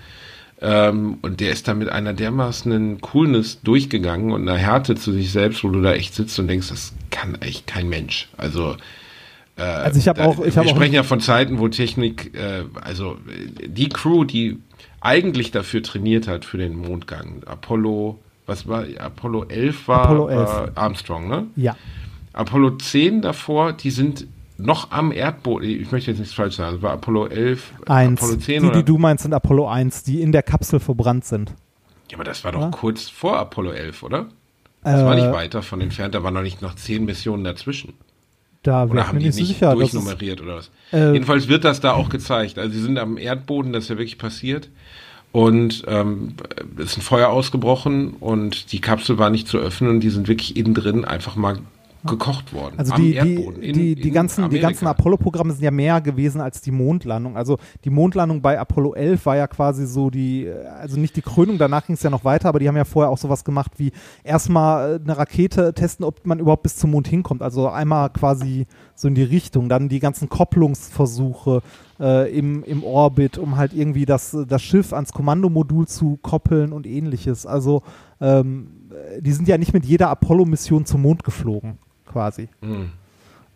ähm, und der ist da mit einer dermaßen Coolness durchgegangen und einer Härte zu sich selbst, wo du da echt sitzt und denkst, das kann echt kein Mensch. Also also ich habe auch, ich wir auch, sprechen ja von Zeiten, wo Technik, äh, also äh, die Crew, die eigentlich dafür trainiert hat für den Mondgang, Apollo, was war, Apollo 11 war, Apollo 11. war Armstrong, ne? ja, Apollo 10 davor, die sind noch am Erdboden, ich möchte jetzt nichts falsch sagen, es war Apollo 11, eins. Apollo 10 die, oder? die du meinst, sind Apollo 1, die in der Kapsel verbrannt sind. ja, aber das war doch Ja. kurz vor Apollo 11, oder? Das war Äh, nicht weit davon entfernt, da waren noch nicht noch 10 Missionen dazwischen. Da Oder haben die nicht sicher. Das ist, durchnummeriert oder was? äh, Jedenfalls wird das da auch gezeigt. Also sie sind am Erdboden, das ist ja wirklich passiert. Und ähm, es ist ein Feuer ausgebrochen und die Kapsel war nicht zu öffnen und die sind wirklich innen drin einfach mal gekocht worden. Also die, die, Erdboden in- die, die ganzen, die ganzen Apollo-Programme sind ja mehr gewesen als die Mondlandung. Also die Mondlandung bei Apollo 11 war ja quasi so die, also nicht die Krönung, danach ging es ja noch weiter, aber die haben ja vorher auch sowas gemacht wie erstmal äh, eine Rakete testen, ob man überhaupt bis zum Mond hinkommt. Also einmal quasi so in die Richtung, dann die ganzen Kopplungsversuche äh, im, im Orbit, um halt irgendwie das, das Schiff ans Kommandomodul zu koppeln und ähnliches. Also ähm, die sind ja nicht mit jeder Apollo-Mission zum Mond geflogen, quasi. Mhm.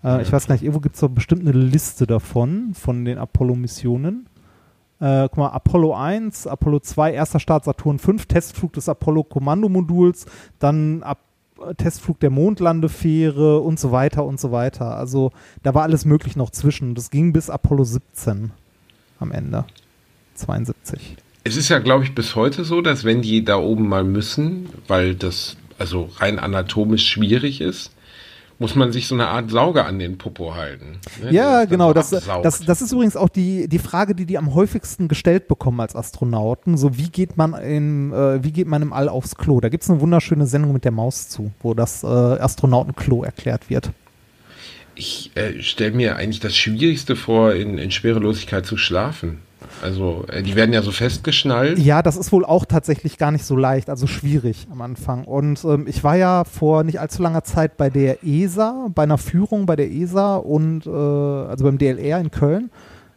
Äh, ich weiß gar nicht, irgendwo gibt es doch bestimmt eine Liste davon, von den Apollo-Missionen. Äh, guck mal, Apollo 1, Apollo 2, erster Start Saturn 5, Testflug des Apollo-Kommandomoduls, dann Ap äh, Testflug der Mondlandefähre und so weiter und so weiter. Also da war alles möglich noch zwischen. Das ging bis Apollo 17 am Ende. 72. Es ist ja, glaube ich, bis heute so, dass wenn die da oben mal müssen, weil das also rein anatomisch schwierig ist, muss man sich so eine Art Sauger an den Popo halten. ne, Ja, genau. Das, absaugt. das, das ist übrigens auch die, die Frage, die die am häufigsten gestellt bekommen als Astronauten. So, wie geht man im, äh, wie geht man im All aufs Klo? Da gibt es eine wunderschöne Sendung mit der Maus zu, wo das äh, Astronautenklo erklärt wird. Ich äh, stelle mir eigentlich das Schwierigste vor, in, in Schwerelosigkeit zu schlafen. Also, äh, die werden ja so festgeschnallt. Ja, das ist wohl auch tatsächlich gar nicht so leicht, also schwierig am Anfang. Und ähm, ich war ja vor nicht allzu langer Zeit bei der ESA, bei einer Führung bei der ESA und äh, also beim DLR in Köln.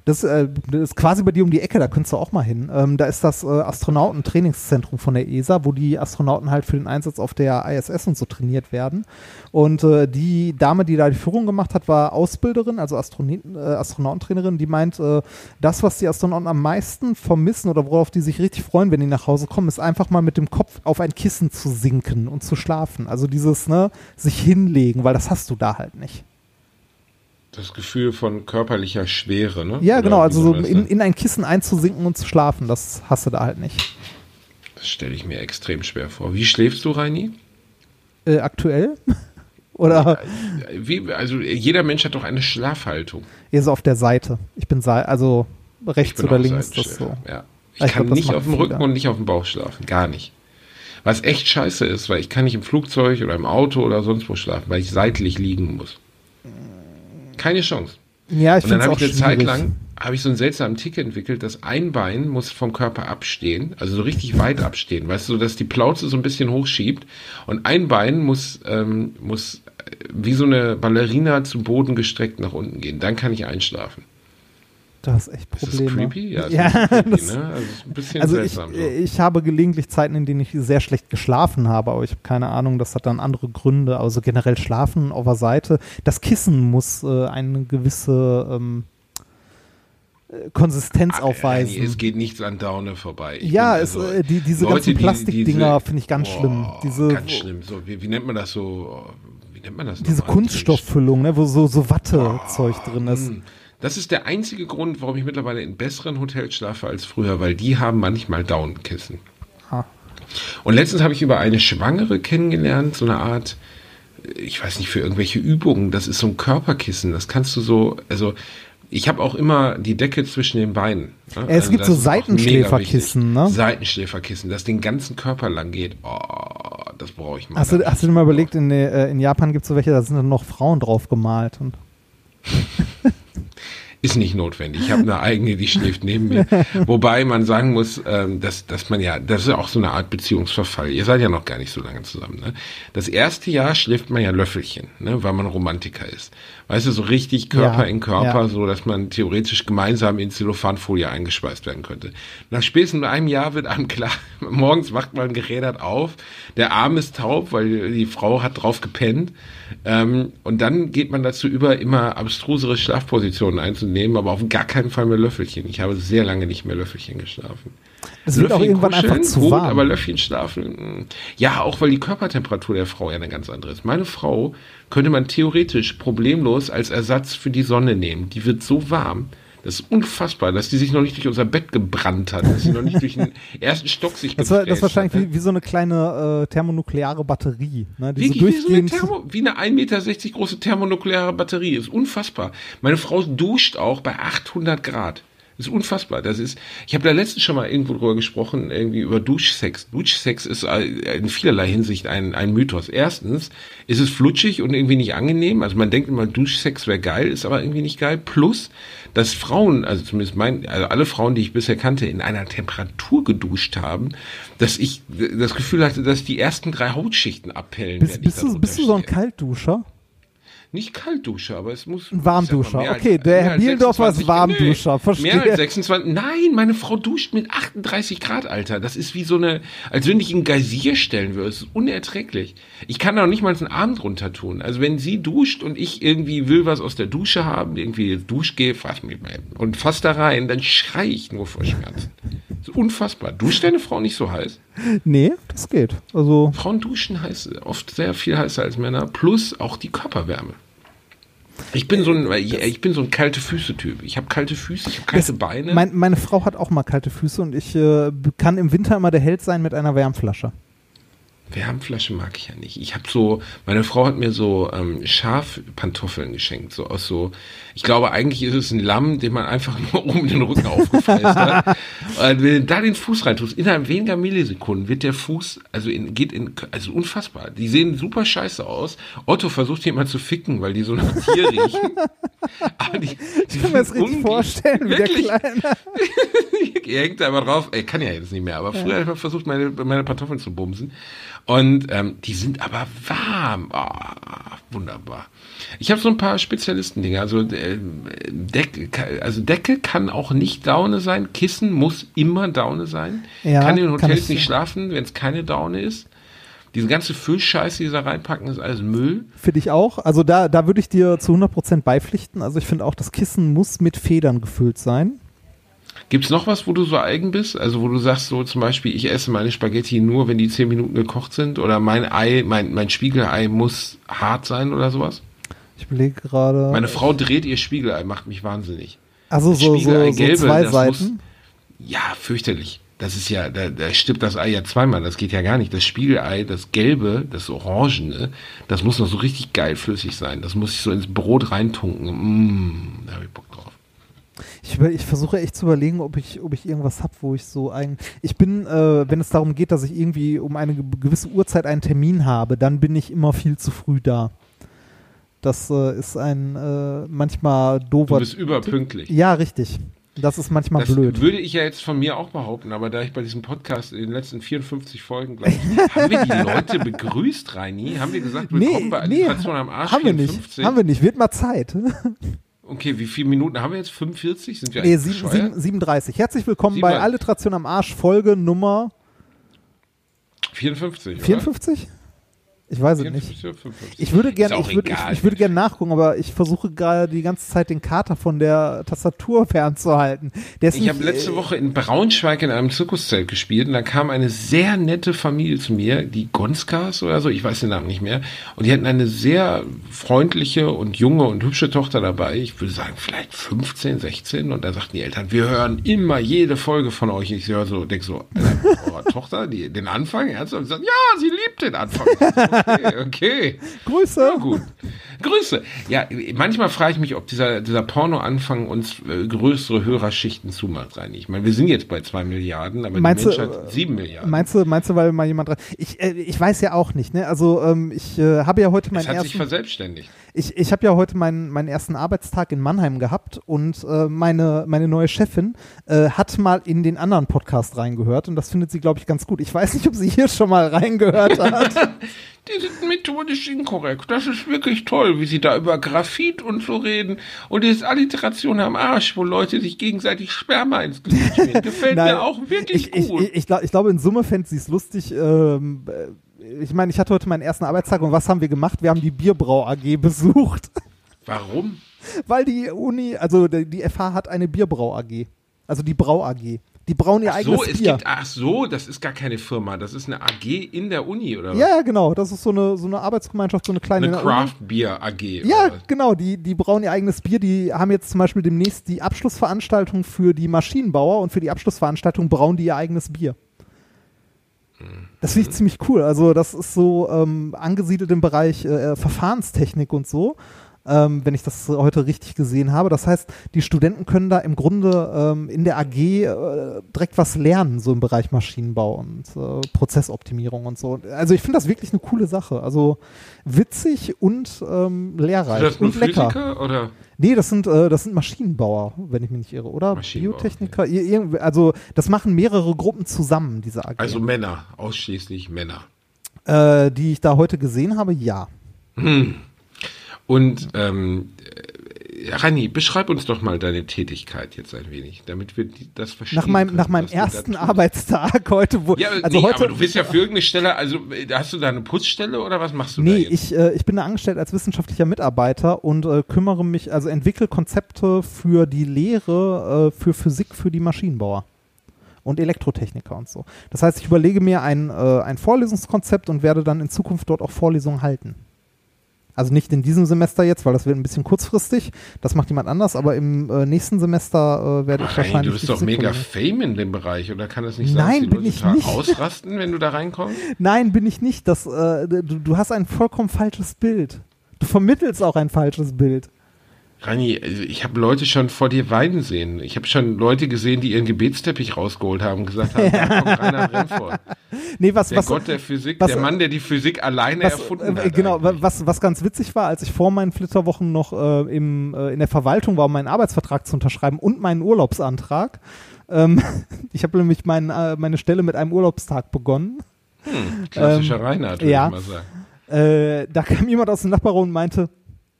Das, äh, das ist quasi bei dir um die Ecke, da könntest du auch mal hin. Ähm, da ist das äh, Astronautentrainingszentrum von der ESA, wo die Astronauten halt für den Einsatz auf der ISS und so trainiert werden. Und äh, die Dame, die da die Führung gemacht hat, war Ausbilderin, also Astroni äh, Astronautentrainerin, die meint, äh, das, was die Astronauten am meisten vermissen oder worauf die sich richtig freuen, wenn die nach Hause kommen, ist einfach mal mit dem Kopf auf ein Kissen zu sinken und zu schlafen. Also dieses, ne, sich hinlegen, weil das hast du da halt nicht. Das Gefühl von körperlicher Schwere, ne? Ja, Oder genau, also so in, in ein Kissen einzusinken und zu schlafen, das hast du da halt nicht. Das stelle ich mir extrem schwer vor. Wie schläfst du, Reini? Äh, aktuell? Oder Wie, also jeder Mensch hat doch eine Schlafhaltung. eher so auf der Seite? Ich bin also rechts bin oder links, das so. Ja. Ich, Ich kann glaub, nicht auf dem Rücken und nicht auf dem Bauch schlafen. Gar nicht. Was echt scheiße ist, weil ich kann nicht im Flugzeug oder im Auto oder sonst wo schlafen, weil ich seitlich liegen muss. Keine Chance. Ja, ich Und dann finde es habe auch ich eine Zeit schwierig. lang habe ich so einen seltsamen Tick entwickelt, dass ein Bein muss vom Körper abstehen, also so richtig weit abstehen, weißt du, dass die Plauze so ein bisschen hochschiebt und ein Bein muss muss äh, muss wie so eine Ballerina zu Boden gestreckt nach unten gehen. Dann kann ich einschlafen. Da hast echt Ist das Probleme. creepy? Ja, ist Ja, creepy, das- ne? Also ist ein bisschen Also ich, seltsam. so. ich habe gelegentlich Zeiten, in denen ich sehr schlecht geschlafen habe, aber ich habe keine Ahnung, das hat dann andere Gründe. Also generell schlafen auf der Seite. Das Kissen muss äh, eine gewisse ähm, äh, Konsistenz Ah, aufweisen. Reini, Es geht nichts an Daune vorbei. Ich ja, bin es, also- äh, die, diese Leute, ganzen die- Plastikdinger diese- finde ich ganz Boah, schlimm. Diese, ganz schlimm. So, wie, wie nennt man das so? Wie nennt man das? diese? Kunststofffüllung, ne, wo so, so Wattezeug drin ist. Hm. Das ist der einzige Grund, warum ich mittlerweile in besseren Hotels schlafe als früher, weil die haben manchmal Daunenkissen. Ah. Und letztens habe ich über eine Schwangere kennengelernt, so eine Art, ich weiß nicht, für irgendwelche Übungen. Das ist so ein Körperkissen. Das kannst du so, also ich habe auch immer die Decke zwischen den Beinen. ne? Es gibt das so Seitenschläferkissen, ne? Seitenschläferkissen, das den ganzen Körper lang geht. Oh, das brauche ich mal. Hast du, hast du dir mal überlegt, in, äh, in Japan gibt es so welche, da sind dann noch Frauen drauf gemalt. Und Ist nicht notwendig. Ich habe eine eigene, die schläft neben mir. Wobei man sagen muss, ähm, dass, dass man ja, das ist ja auch so eine Art Beziehungsverfall. Ihr seid ja noch gar nicht so lange zusammen. Ne? Das erste Jahr schläft man ja Löffelchen, ne? weil man Romantiker ist. Weißt du, so richtig Körper Ja, in Körper, ja. so dass man theoretisch gemeinsam in Zellophanfolie eingeschweißt werden könnte. Nach spätestens einem Jahr wird einem klar, morgens wacht man gerädert auf, der Arm ist taub, weil die Frau hat drauf gepennt. Ähm, und dann geht man dazu über, immer abstrusere Schlafpositionen einzunehmen, aber auf gar keinen Fall mehr Löffelchen. Ich habe sehr lange nicht mehr Löffelchen geschlafen. es wird auch irgendwann einfach zu gut, warm. aber Löffelchen schlafen, mh. ja, auch weil die Körpertemperatur der Frau ja eine ganz andere ist. Meine Frau könnte man theoretisch problemlos als Ersatz für die Sonne nehmen. Die wird so warm. Das ist unfassbar, dass die sich noch nicht durch unser Bett gebrannt hat, dass sie noch nicht durch den ersten Stock sich Das, war, das ist wahrscheinlich hat, wie, wie so eine kleine äh, thermonukleare Batterie. Ne, die Wirklich so wie so eine. Thermo, wie eine 1,60 Meter große thermonukleare Batterie. Ist unfassbar. Meine Frau duscht auch bei 800 Grad. Das ist unfassbar. Das ist, ich habe da letztens schon mal irgendwo drüber gesprochen, irgendwie über Duschsex. Duschsex ist in vielerlei Hinsicht ein, ein Mythos. Erstens ist es flutschig und irgendwie nicht angenehm. Also man denkt immer, Duschsex wäre geil, ist aber irgendwie nicht geil. Plus, dass Frauen, also zumindest mein, also alle Frauen, die ich bisher kannte, in einer Temperatur geduscht haben, dass ich das Gefühl hatte, dass die ersten drei Hautschichten abhellen. Bist, bist, du, bist du so ein Kaltduscher? Nicht Kaltduscher, aber es muss. Ein Warmduscher. Mal, okay, als, der Herr Bielendorfer ist Warmduscher. Nee, verstehe. Mehr als 26. Nein, meine Frau duscht mit 38 Grad, Alter. Das ist wie so eine, als wenn ich einen Geysir stellen würde. Das ist unerträglich. Ich kann da noch nicht mal einen Arm drunter tun. Also wenn sie duscht und ich irgendwie will was aus der Dusche haben, irgendwie Duschgel, fass mich mal und fass da rein, dann schrei ich nur vor Schmerzen. Das ist unfassbar. Duscht deine Frau nicht so heiß? Nee, das geht. Also. Frauen duschen heiß, oft sehr viel heißer als Männer, plus auch die Körperwärme. Ich bin so ein, ich bin so ein kalte Füße-Typ. Ich habe kalte Füße, ich habe kalte das, Beine. Mein, meine Frau hat auch mal kalte Füße und ich äh, kann im Winter immer der Held sein mit einer Wärmflasche. Wärmflasche mag ich ja nicht. Ich habe so, meine Frau hat mir so ähm, Schafpantoffeln geschenkt, so aus so, ich glaube eigentlich ist es ein Lamm, den man einfach nur oben den Rücken aufgefressen hat. Und wenn du da den Fuß reintust, innerhalb weniger Millisekunden wird der Fuß, also in, geht in, also unfassbar. Die sehen super scheiße aus. Otto versucht hier mal zu ficken, weil die so nach Tier riechen. Aber die, ich kann mir das richtig vorstellen, wie wirklich. der Kleine. er hängt da immer drauf, er kann ja jetzt nicht mehr, aber früher ja. hat er versucht, meine, meine Pantoffeln zu bumsen. Und ähm, die sind aber warm. Oh, wunderbar. Ich habe so ein paar Spezialisten-Dinge. Also, äh, Decke, also Decke kann auch nicht Daune sein. Kissen muss immer Daune sein. Ja, kann in Hotels kann nicht schlafen, wenn es keine Daune ist. Diese ganze Füllscheiße, die sie da reinpacken, ist alles Müll. Finde ich auch. Also da, da würde ich dir zu 100% beipflichten. Also ich finde auch, das Kissen muss mit Federn gefüllt sein. Gibt es noch was, wo du so eigen bist? Also wo du sagst so zum Beispiel, ich esse meine Spaghetti nur, wenn die zehn Minuten gekocht sind? Oder mein Ei, mein, mein Spiegelei muss hart sein oder sowas? Ich überlege gerade. Meine Frau dreht ihr Spiegelei, macht mich wahnsinnig. Also so, so, so gelbe, zwei Seiten? Muss, ja, fürchterlich. Das ist ja, da, da stirbt das Ei ja zweimal, das geht ja gar nicht. Das Spiegelei, das Gelbe, das Orangene, das muss noch so richtig geil flüssig sein. Das muss ich so ins Brot reintunken. Mmh, da hab ich Bock. Ich, ich versuche echt zu überlegen, ob ich, ob ich irgendwas habe, wo ich so ein. Ich bin, äh, wenn es darum geht, dass ich irgendwie um eine gewisse Uhrzeit einen Termin habe, dann bin ich immer viel zu früh da. Das äh, ist ein äh, manchmal doofer. Du bist überpünktlich. Ja, richtig. Das ist manchmal das blöd. Würde ich ja jetzt von mir auch behaupten, aber da ich bei diesem Podcast in den letzten 54 Folgen, glaube ich, haben wir die Leute begrüßt, Reini? Haben wir gesagt, willkommen nee, bei nee, am Arsch haben 54? Wir nicht, haben wir nicht, wird mal Zeit. Okay, wie viele Minuten haben wir jetzt? 45? Sind wir nee, 7, 7, 37. Herzlich willkommen 7, bei Alliteration am Arsch, Folge Nummer 54. 54? Oder? Ich weiß es nicht. Ich würde gerne ich würd, ich, ich würde gern nachgucken, aber ich versuche gerade die ganze Zeit den Kater von der Tastatur fernzuhalten. Der ich habe letzte äh, Woche in Braunschweig in einem Zirkuszelt gespielt und da kam eine sehr nette Familie zu mir, die Gonskas oder so, ich weiß den Namen nicht mehr. Und die hatten eine sehr freundliche und junge und hübsche Tochter dabei. Ich würde sagen, vielleicht 15, 16. Und da sagten die Eltern, wir hören immer jede Folge von euch. Ich höre so, denke so, eure Tochter, die, den Anfang, ernsthaft? Und sagt, ja, sie liebt den Anfang. Okay, okay. Grüße. Ja, gut. Grüße. Ja, manchmal frage ich mich, ob dieser, dieser Porno-Anfang uns äh, größere Hörerschichten zumacht, rein. Ich meine, wir sind jetzt bei zwei Milliarden, aber meinst die Menschheit du, sieben Milliarden. Meinst du, meinst du, weil mal jemand ich, äh, ich weiß ja auch nicht, ne? Also ähm, ich äh, habe ja heute meinen es hat ersten. Sich verselbstständigt. Ich, ich habe ja heute meinen, meinen ersten Arbeitstag in Mannheim gehabt und äh, meine, meine neue Chefin äh, hat mal in den anderen Podcast reingehört und das findet sie, glaube ich, ganz gut. Ich weiß nicht, ob sie hier schon mal reingehört hat. die sind methodisch inkorrekt. Das ist wirklich toll, wie sie da über Graphit und so reden. Und diese Alliteration am Arsch, wo Leute sich gegenseitig Sperma ins Gesicht spielen. Gefällt Nein, mir auch wirklich ich, gut. Ich, ich, ich glaube, glaub, in Summe fände sie es lustig. Ähm, ich meine, ich hatte heute meinen ersten Arbeitstag und was haben wir gemacht? Wir haben die Bierbrau AG besucht. Warum? Weil die Uni, also die FH hat eine Bierbrau AG. Also die Brau AG. Die brauen ihr ach eigenes so, es Bier. Gibt, ach so, das ist gar keine Firma, das ist eine AG in der Uni, oder was? Ja, genau. Das ist so eine, so eine Arbeitsgemeinschaft, so eine kleine. Eine Craft Beer AG. Ja, genau. Die, die brauen ihr eigenes Bier. Die haben jetzt zum Beispiel demnächst die Abschlussveranstaltung für die Maschinenbauer und für die Abschlussveranstaltung brauen die ihr eigenes Bier. Das finde ich ziemlich cool. Also, das ist so ähm, angesiedelt im Bereich äh, Verfahrenstechnik und so. Ähm, wenn ich das heute richtig gesehen habe. Das heißt, die Studenten können da im Grunde ähm, in der AG äh, direkt was lernen, so im Bereich Maschinenbau und äh, Prozessoptimierung und so. Also ich finde das wirklich eine coole Sache. Also witzig und ähm, lehrreich Sind das und lecker. Physiker oder? Nee, das sind, äh, das sind Maschinenbauer, wenn ich mich nicht irre, oder? Biotechniker. Irgendwie- Also das machen mehrere Gruppen zusammen, diese AG. Also Männer, ausschließlich Männer. äh, die ich da heute gesehen habe, ja. Und ähm, äh, Rani, beschreib uns doch mal deine Tätigkeit jetzt ein wenig, damit wir die, das verstehen. Nach meinem, können, nach meinem ersten. Arbeitstag heute, wo Ja, also nee, heute, aber du bist ja für irgendeine Stelle, also äh, hast du da eine Putzstelle oder was machst du da Nee, ich, äh, ich bin da angestellt als wissenschaftlicher Mitarbeiter und äh, kümmere mich, also entwickle Konzepte für die Lehre äh, für Physik für die Maschinenbauer und Elektrotechniker und so. Das heißt, ich überlege mir ein, äh, ein Vorlesungskonzept und werde dann in Zukunft dort auch Vorlesungen halten. Also nicht in diesem Semester jetzt, weil das wird ein bisschen kurzfristig. Das macht jemand anders, aber im äh, nächsten Semester äh, werde ich Ach, wahrscheinlich. du bist doch mega fame in dem Bereich, oder kann das nicht sein, Nein, bin ich nicht. ausrasten, wenn du da reinkommst? Nein, bin ich nicht. Das, äh, du, du hast ein vollkommen falsches Bild. Du vermittelst auch ein falsches Bild. Rani, ich habe Leute schon vor dir weinen sehen. Ich habe schon Leute gesehen, die ihren Gebetsteppich rausgeholt haben und gesagt haben, da kommt Rainer Bremford. Nee, was, Der was, Gott der Physik, was- der Mann, der die Physik alleine was, erfunden äh, hat. genau, eigentlich. was, was ganz witzig war, als ich vor meinen Flitterwochen noch äh, im, äh, in der Verwaltung war, um meinen Arbeitsvertrag zu unterschreiben und meinen Urlaubsantrag. Ähm, ich habe nämlich mein, äh, meine Stelle mit einem Urlaubstag begonnen. Klassischer ähm, Reinhard, würde ja. ich mal sagen. Äh, da kam jemand aus dem Nachbarraum und meinte,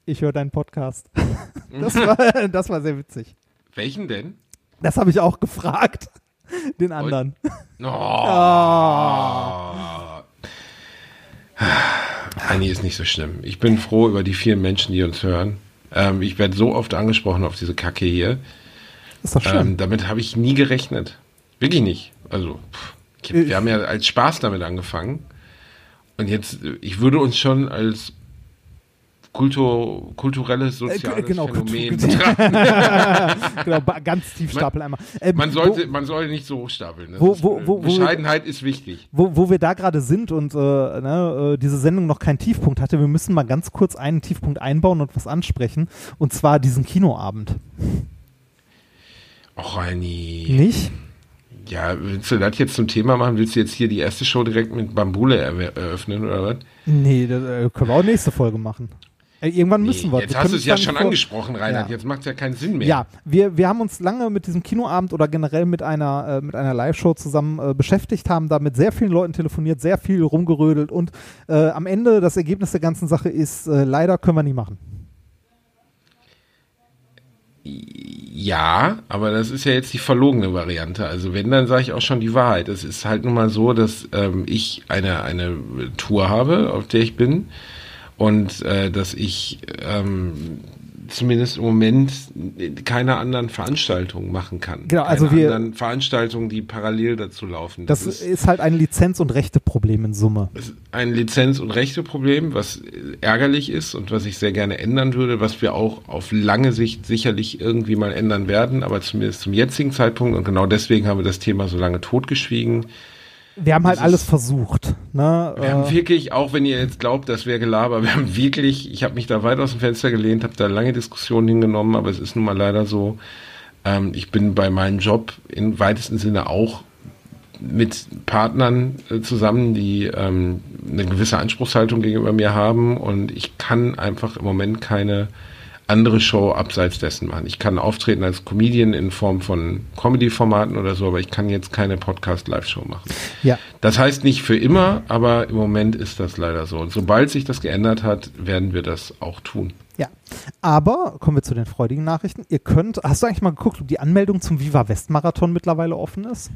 ich höre deinen Podcast. das, war, das war sehr witzig. Welchen denn? Das habe ich auch gefragt. Den anderen. Oh. Ah. Anni ist nicht so schlimm. Ich bin froh über die vielen Menschen, die uns hören. Ähm, ich werde so oft angesprochen auf diese Kacke hier. Ist doch schön. Ähm, damit habe ich nie gerechnet. Wirklich nicht. Also, pff, wir haben ja als Spaß damit angefangen. Und jetzt, ich würde uns schon als Kultur, kulturelles, soziales genau, Phänomen genau, ganz tief stapeln einmal. Äh, Man sollte, man sollte nicht so hochstapeln. Das Wo- wo- äh, wo- wo- Bescheidenheit ist wichtig. wo, wo wir da gerade sind und äh, ne, äh, diese Sendung noch keinen Tiefpunkt hatte, wir müssen mal ganz kurz einen Tiefpunkt einbauen und was ansprechen. Und zwar diesen Kinoabend. Och, Reini. Nicht? Ja, willst du das jetzt zum Thema machen? Willst du jetzt hier die erste Show direkt mit Bambule eröffnen oder was? Nee, das äh, können wir auch nächste Folge machen. Äh, irgendwann müssen wir. Jetzt wir hast du es ja schon vor- angesprochen, Reinhard. Ja. Jetzt macht es ja keinen Sinn mehr. Ja, wir, wir haben uns lange mit diesem Kinoabend oder generell mit einer, äh, mit einer Live-Show zusammen äh, beschäftigt, haben da mit sehr vielen Leuten telefoniert, sehr viel rumgerödelt und äh, am Ende das Ergebnis der ganzen Sache ist, äh, leider können wir nie machen. Ja, aber das ist ja jetzt die verlogene Variante. Also wenn, dann sage ich auch schon die Wahrheit. Es ist halt nun mal so, dass ähm, ich eine, eine Tour habe, auf der ich bin und äh, dass ich ähm, zumindest im Moment keine anderen Veranstaltungen machen kann. Genau, also keine wir- anderen Veranstaltungen, die parallel dazu laufen. Das ist halt ein Lizenz- und Rechteproblem in Summe. ist ein Lizenz- und Rechteproblem, was ärgerlich ist und was ich sehr gerne ändern würde, was wir auch auf lange Sicht sicherlich irgendwie mal ändern werden, aber zumindest zum jetzigen Zeitpunkt und genau deswegen haben wir das Thema so lange totgeschwiegen. Wir haben halt Das alles versucht. Ne? Wir haben wirklich, auch wenn ihr jetzt glaubt, das wäre Gelaber, wir haben wirklich, ich habe mich da weit aus dem Fenster gelehnt, habe da lange Diskussionen hingenommen, aber es ist nun mal leider so, ähm, ich bin bei meinem Job im weitesten Sinne auch mit Partnern äh, zusammen, die ähm, eine gewisse Anspruchshaltung gegenüber mir haben und ich kann einfach im Moment keine andere Show abseits dessen machen. Ich kann auftreten als Comedian in Form von Comedy-Formaten oder so, aber ich kann jetzt keine Podcast-Live-Show machen. ja. Das heißt nicht für immer, aber im Moment ist das leider so. Und sobald sich das geändert hat, werden wir das auch tun. Ja, aber kommen wir zu den freudigen Nachrichten. Ihr könnt, hast du eigentlich mal geguckt, ob die Anmeldung zum Viva West Marathon mittlerweile offen ist?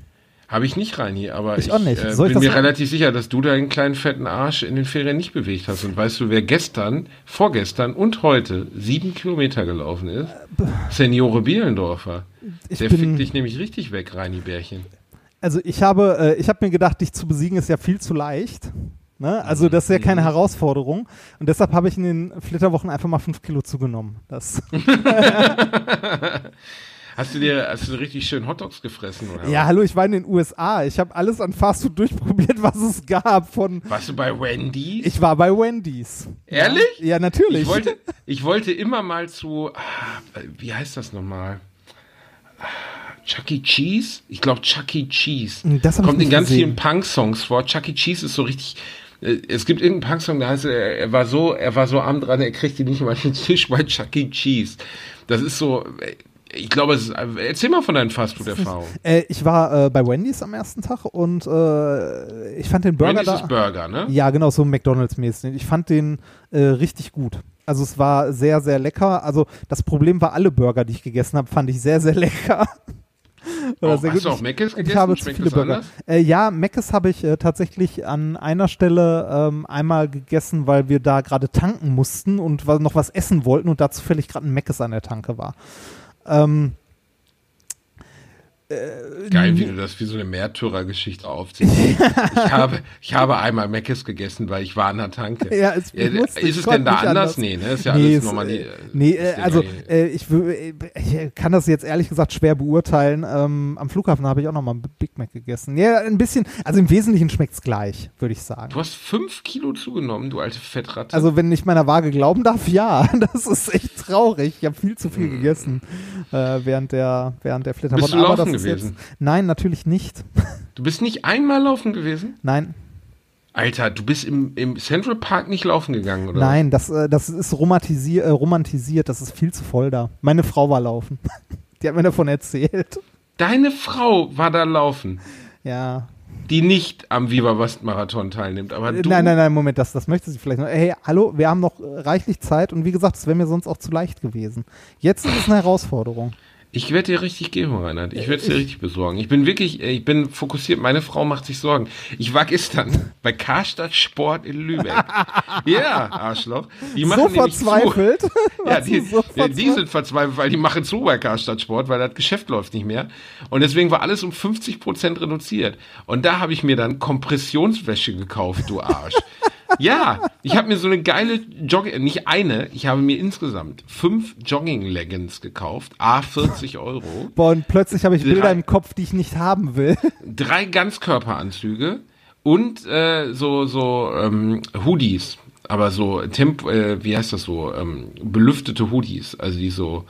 Habe ich nicht rein hier, aber Ich ich. Äh, bin mir relativ sicher, dass du deinen kleinen fetten Arsch in den Ferien nicht bewegt hast. Und weißt du, wer gestern, vorgestern und heute sieben Kilometer gelaufen ist? Seniore Bielendorfer. Ich Der fickt dich nämlich richtig weg, Reini Bärchen. Also ich habe, äh, ich habe mir gedacht, dich zu besiegen ist ja viel zu leicht. Ne? Also das ist ja Mhm. keine Herausforderung. Und deshalb habe ich in den Flitterwochen einfach mal fünf Kilo zugenommen. Das, Hast du dir, hast du richtig schön Hotdogs gefressen oder? Ja, hallo, ich war in den USA. Ich habe alles an Fastfood durchprobiert, was es gab. Von Warst du bei Wendy's? ich war bei Wendy's. Ehrlich? Ja, natürlich. Ich wollte, ich wollte immer mal zu, ah, wie heißt das nochmal? Ah, Chuck E. Cheese? Ich glaube Chuck E. Cheese. Das hab ich Kommt in ganz gesehen. vielen Punk-Songs vor. Chuck E. Cheese ist so richtig. äh, Es gibt irgendeinen Punk-Song, da heißt er, er war so, er war so arm dran, er kriegte nicht mal den Tisch bei Chuck E. Cheese. Das ist so, äh, ich glaube, es ist, erzähl mal von deinen Fastfood-Erfahrungen. Äh, ich war äh, bei Wendy's am ersten Tag und äh, ich fand den Burger Wendy's da. ist Burger, ne? Ja, genau, so McDonalds-mäßig. Ich fand den äh, richtig gut. Also es war sehr, sehr lecker. Also das Problem war, alle Burger, die ich gegessen habe, fand ich sehr, sehr lecker. Oder Auch- sehr hast gut. du auch Mc's Ich gegessen? habe zu Schmeckt viele Burger. Äh, ja, Mc's habe ich äh, tatsächlich an einer Stelle ähm, einmal gegessen, weil wir da gerade tanken mussten und noch was essen wollten und da zufällig gerade ein Mc's an der Tanke war. Ähm, Geil, wie du das wie so eine Märtyrergeschichte aufziehst. ich, habe, ich habe einmal Meckes gegessen, weil ich war an der Tanke. Ja, es- musste, ich ist es denn da anders? anders. Nee, ne? Ist ja Nee, alles es, normal. äh, nee, äh, also äh, ich, äh, ich kann das jetzt ehrlich gesagt schwer beurteilen. Ähm, am Flughafen habe ich auch nochmal Big Mac gegessen. Ja, ein bisschen, also im Wesentlichen schmeckt es gleich, würde ich sagen. Du hast fünf Kilo zugenommen, du alte Fettratte. Also wenn ich meiner Waage glauben darf, ja, das ist echt traurig. Ich habe viel zu viel gegessen äh, während der während der Flitterwochen. Bist du Aber laufen gewesen? Jetzt, nein, natürlich nicht. du bist nicht einmal laufen gewesen? Nein, Alter, du bist im, im Central Park nicht laufen gegangen, oder? nein, das äh, das ist romantisier, äh, romantisiert. Das ist viel zu voll da. Meine Frau war laufen. Die hat mir davon erzählt. Deine Frau war da laufen, Ja, die nicht am Viva West Marathon teilnimmt, aber du. Nein, nein, nein, Moment, das, das möchte sie vielleicht noch. Hey, hallo, wir haben noch äh, reichlich Zeit und wie gesagt, es wäre mir sonst auch zu leicht gewesen. Jetzt ist es eine Herausforderung. Ich werde dir richtig geben, Reinhard. Ich werde es dir richtig besorgen. Ich bin wirklich, äh, ich bin fokussiert. Meine Frau macht sich Sorgen. Ich war gestern bei Karstadt Sport in Lübeck. ja, Arschloch. Die machen So verzweifelt. Ja, die, so die, die verzweifelt? sind verzweifelt, weil die machen zu bei Karstadt Sport, weil das Geschäft läuft nicht mehr. Und deswegen war alles um 50 Prozent reduziert. Und da habe ich mir dann Kompressionswäsche gekauft, du Arsch. Ja, ich habe mir so eine geile Jogging, nicht eine, ich habe mir insgesamt fünf Jogging-Leggings gekauft, a 40 Euro, Boah, und plötzlich habe ich Drei. Bilder im Kopf, die ich nicht haben will. drei Ganzkörperanzüge und äh, so so ähm, Hoodies, aber so Temp, äh, wie heißt das so, ähm, belüftete Hoodies, also die so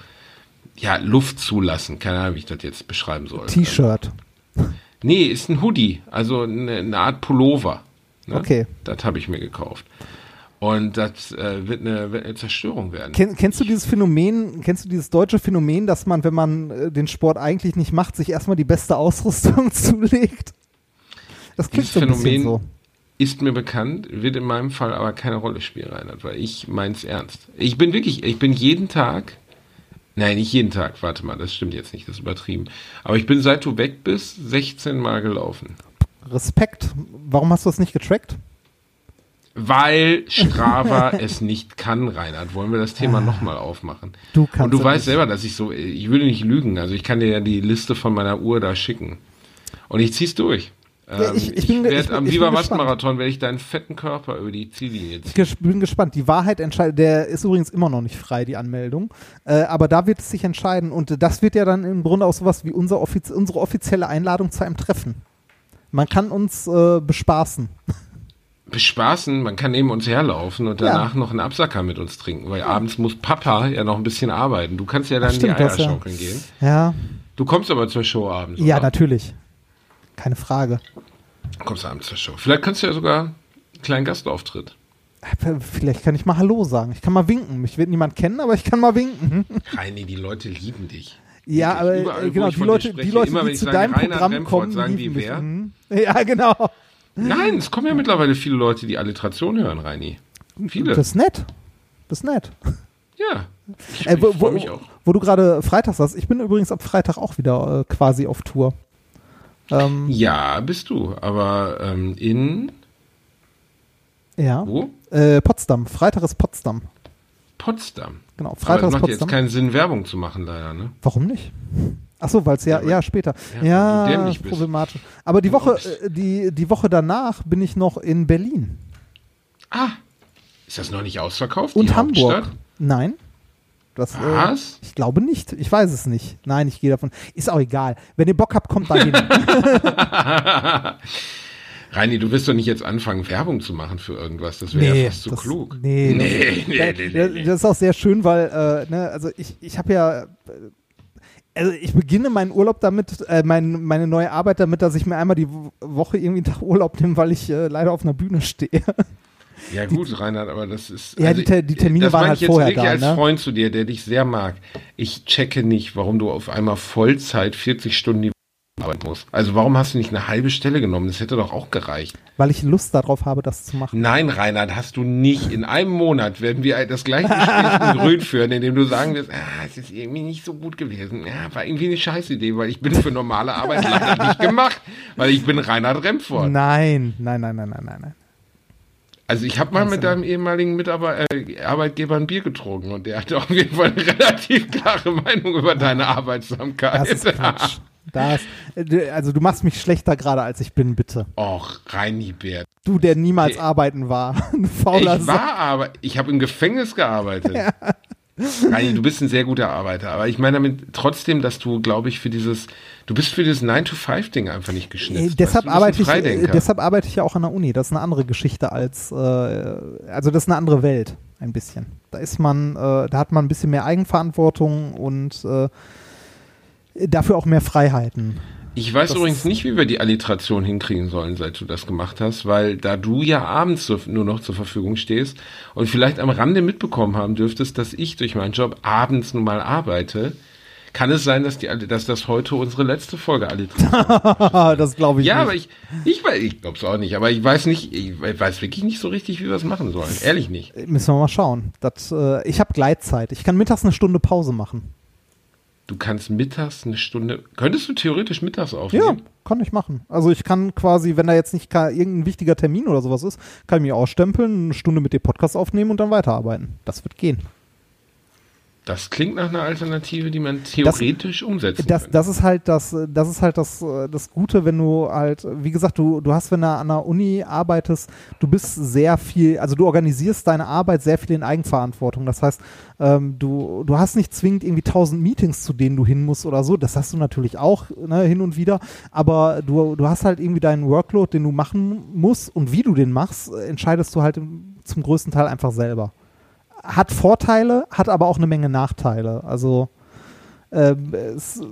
ja Luft zulassen, keine Ahnung, wie ich das jetzt beschreiben soll. T-Shirt. Nee, ist ein Hoodie, also eine, eine Art Pullover. Ne? Okay. Das habe ich mir gekauft. Und das äh, wird, eine, wird eine Zerstörung werden. Ken, kennst du dieses Phänomen, kennst du dieses deutsche Phänomen, dass man, wenn man äh, den Sport eigentlich nicht macht, sich erstmal die beste Ausrüstung zulegt? Das klingt Dieses so ein bisschen Phänomen so. ist mir bekannt, wird in meinem Fall aber keine Rolle spielen, Reinhard, weil ich meins ernst. Ich bin wirklich, ich bin jeden Tag, nein, nicht jeden Tag, warte mal, das stimmt jetzt nicht, das ist übertrieben. Aber ich bin seit du weg bist 16 Mal gelaufen. Respekt. Warum hast du das nicht getrackt? Weil Strava es nicht kann, Reinhard, wollen wir das Thema nochmal aufmachen. Ah. Du kannst Und du es weißt nicht. selber, dass ich so, ich würde nicht lügen, also ich kann dir ja die Liste von meiner Uhr da schicken. Und ich zieh's durch. Ähm, ich- ich ich bin ich werde bin- am Viva. West Marathon werde ich deinen fetten Körper über die Ziellinie ziehen. Ich bin gespannt. Die Wahrheit entscheidet. Der ist übrigens immer noch nicht frei, die Anmeldung. Äh, aber da wird es sich entscheiden. Und das wird ja dann im Grunde auch sowas wie unser offiz unsere offizielle Einladung zu einem Treffen. Man kann uns äh, bespaßen. bespaßen, man kann neben uns herlaufen und Ja. danach noch einen Absacker mit uns trinken, weil abends muss Papa ja noch ein bisschen arbeiten. Du kannst ja dann stimmt, die das, Eier ja. schaukeln gehen. Ja, Du kommst aber zur Show abends. ja, oder? natürlich. Keine Frage. Du kommst abends zur Show. Vielleicht kannst du ja sogar einen kleinen Gastauftritt. Äh, Vielleicht kann ich mal Hallo sagen. Ich kann mal winken. Mich wird niemand kennen, aber ich kann mal winken. Reini, die Leute lieben dich. Ja, aber überall, äh, genau, die Leute, spreche, die, Leute immer die zu deinem Rainer Programm Remford, kommen, sagen die wer? Mhm. Ja, genau. Nein, es kommen ja mittlerweile viele Leute, die Alliteration hören, Reini. Viele. Das ist nett. Das ist nett. ja. Ich, Äh, ich wo, mich auch. wo du gerade Freitag sagst, ich bin übrigens ab Freitag auch wieder äh, quasi auf Tour. Ähm, Ja, bist du. Aber ähm, in ja. wo? Äh, Potsdam. Freitag ist Potsdam. Potsdam. Genau. Aber Freitag es ist macht jetzt Potsdam. keinen Sinn, Werbung zu machen, leider, ne? Warum nicht? Ach so, weil es ja, Ja, ja, später. Ja, Ja, dämlich bist. problematisch. Aber die Woche, äh, die, die Woche danach bin ich noch in Berlin Ah, ist das noch nicht ausverkauft? und Hamburg. Hauptstadt? Nein. Das, äh, Was? ich glaube nicht. Ich weiß es nicht. Nein, ich gehe davon. Ist auch egal. Wenn ihr Bock habt, kommt da hin. Reini, du wirst doch nicht jetzt anfangen, Werbung zu machen für irgendwas. Das wäre ja fast zu das, klug. Nee, nee, das, nee, da- nee, da- nee, nee. Das ist auch sehr schön, weil, äh, ne, also ich, ich habe ja, äh, also ich beginne meinen Urlaub damit, äh, mein, meine neue Arbeit damit, dass ich mir einmal die Wo- Woche irgendwie einen Tag Urlaub nehme, weil ich äh, leider auf einer Bühne stehe. Ja gut, Reinhard, aber das ist. also Ja, die Te- die Termine waren halt ich jetzt vorher wirklich da, als ne? Freund zu dir, der dich sehr mag. Ich checke nicht, warum du auf einmal Vollzeit 40 Stunden die arbeiten musst. Also warum hast du nicht eine halbe Stelle genommen? Das hätte doch auch gereicht. weil ich Lust darauf habe, das zu machen. Nein, Reinhard, hast du nicht. In einem Monat werden wir das gleiche Gespräch in Grün führen, in dem du sagen wirst, ah, es ist irgendwie nicht so gut gewesen. Ja, war irgendwie eine Scheißidee, weil ich bin für normale Arbeit leider nicht gemacht, weil ich bin Reinhard Remford. Nein, nein, nein, nein, nein, nein, nein. Also ich habe mal mit deinem ehemaligen Mitarbeiter, äh, Arbeitgeber ein Bier getrunken und der hatte auf jeden Fall eine relativ klare Meinung über deine Arbeitsamkeit. Das ist Quatsch. Das, äh, also du machst mich schlechter gerade, als ich bin, bitte. Och, Reini Bert. Du, der niemals Okay. arbeiten war. Ein fauler Ich war aber, ich habe im Gefängnis gearbeitet. Reini, du bist ein sehr guter Arbeiter, aber ich meine damit trotzdem, dass du, glaube ich, für dieses, du bist für dieses 9-to-5-Ding einfach nicht Äh, geschnitzt. deshalb, weißt du? Du arbeite ich, äh, deshalb arbeite ich ja auch an der Uni. Das ist eine andere Geschichte als, äh, also das ist eine andere Welt, ein bisschen. Da ist man, äh, da hat man ein bisschen mehr Eigenverantwortung und äh, dafür auch mehr Freiheiten. Ich weiß Das- übrigens nicht, wie wir die Alliteration hinkriegen sollen, seit du das gemacht hast, weil da du ja abends nur noch zur Verfügung stehst und vielleicht am Rande mitbekommen haben dürftest, dass ich durch meinen Job abends nun mal arbeite, kann es sein, dass, die, dass das heute unsere letzte Folge Alliteration das glaube ich Ja, nicht. aber ich, ich, weiß- ich glaube es auch nicht, aber ich weiß nicht, ich weiß wirklich nicht so richtig, wie wir das machen sollen. Ehrlich nicht. Müssen wir mal schauen. Das, äh, ich habe Gleitzeit. Ich kann mittags eine Stunde Pause machen. Du kannst mittags eine Stunde, könntest du theoretisch mittags Ja, aufnehmen? kann ich machen. Also ich kann quasi, wenn da jetzt nicht irgendein wichtiger Termin oder sowas ist, kann ich mich ausstempeln, eine Stunde mit dem Podcast aufnehmen und dann weiterarbeiten. Das wird gehen. Das klingt nach einer Alternative, die man theoretisch umsetzen Das, kann. das ist halt das, das ist halt das, äh, das Gute, wenn du halt, wie gesagt, du, du hast, wenn du an der Uni arbeitest, du bist sehr viel, also du organisierst deine Arbeit sehr viel in Eigenverantwortung. Das heißt, ähm, du, du hast nicht zwingend irgendwie tausend Meetings, zu denen du hin musst oder so. Das hast du natürlich auch ne, hin und wieder, aber du, du hast halt irgendwie deinen Workload, den du machen musst und wie du den machst, äh, entscheidest du halt zum größten Teil einfach selber. Hat Vorteile, hat aber auch eine Menge Nachteile. Also ähm,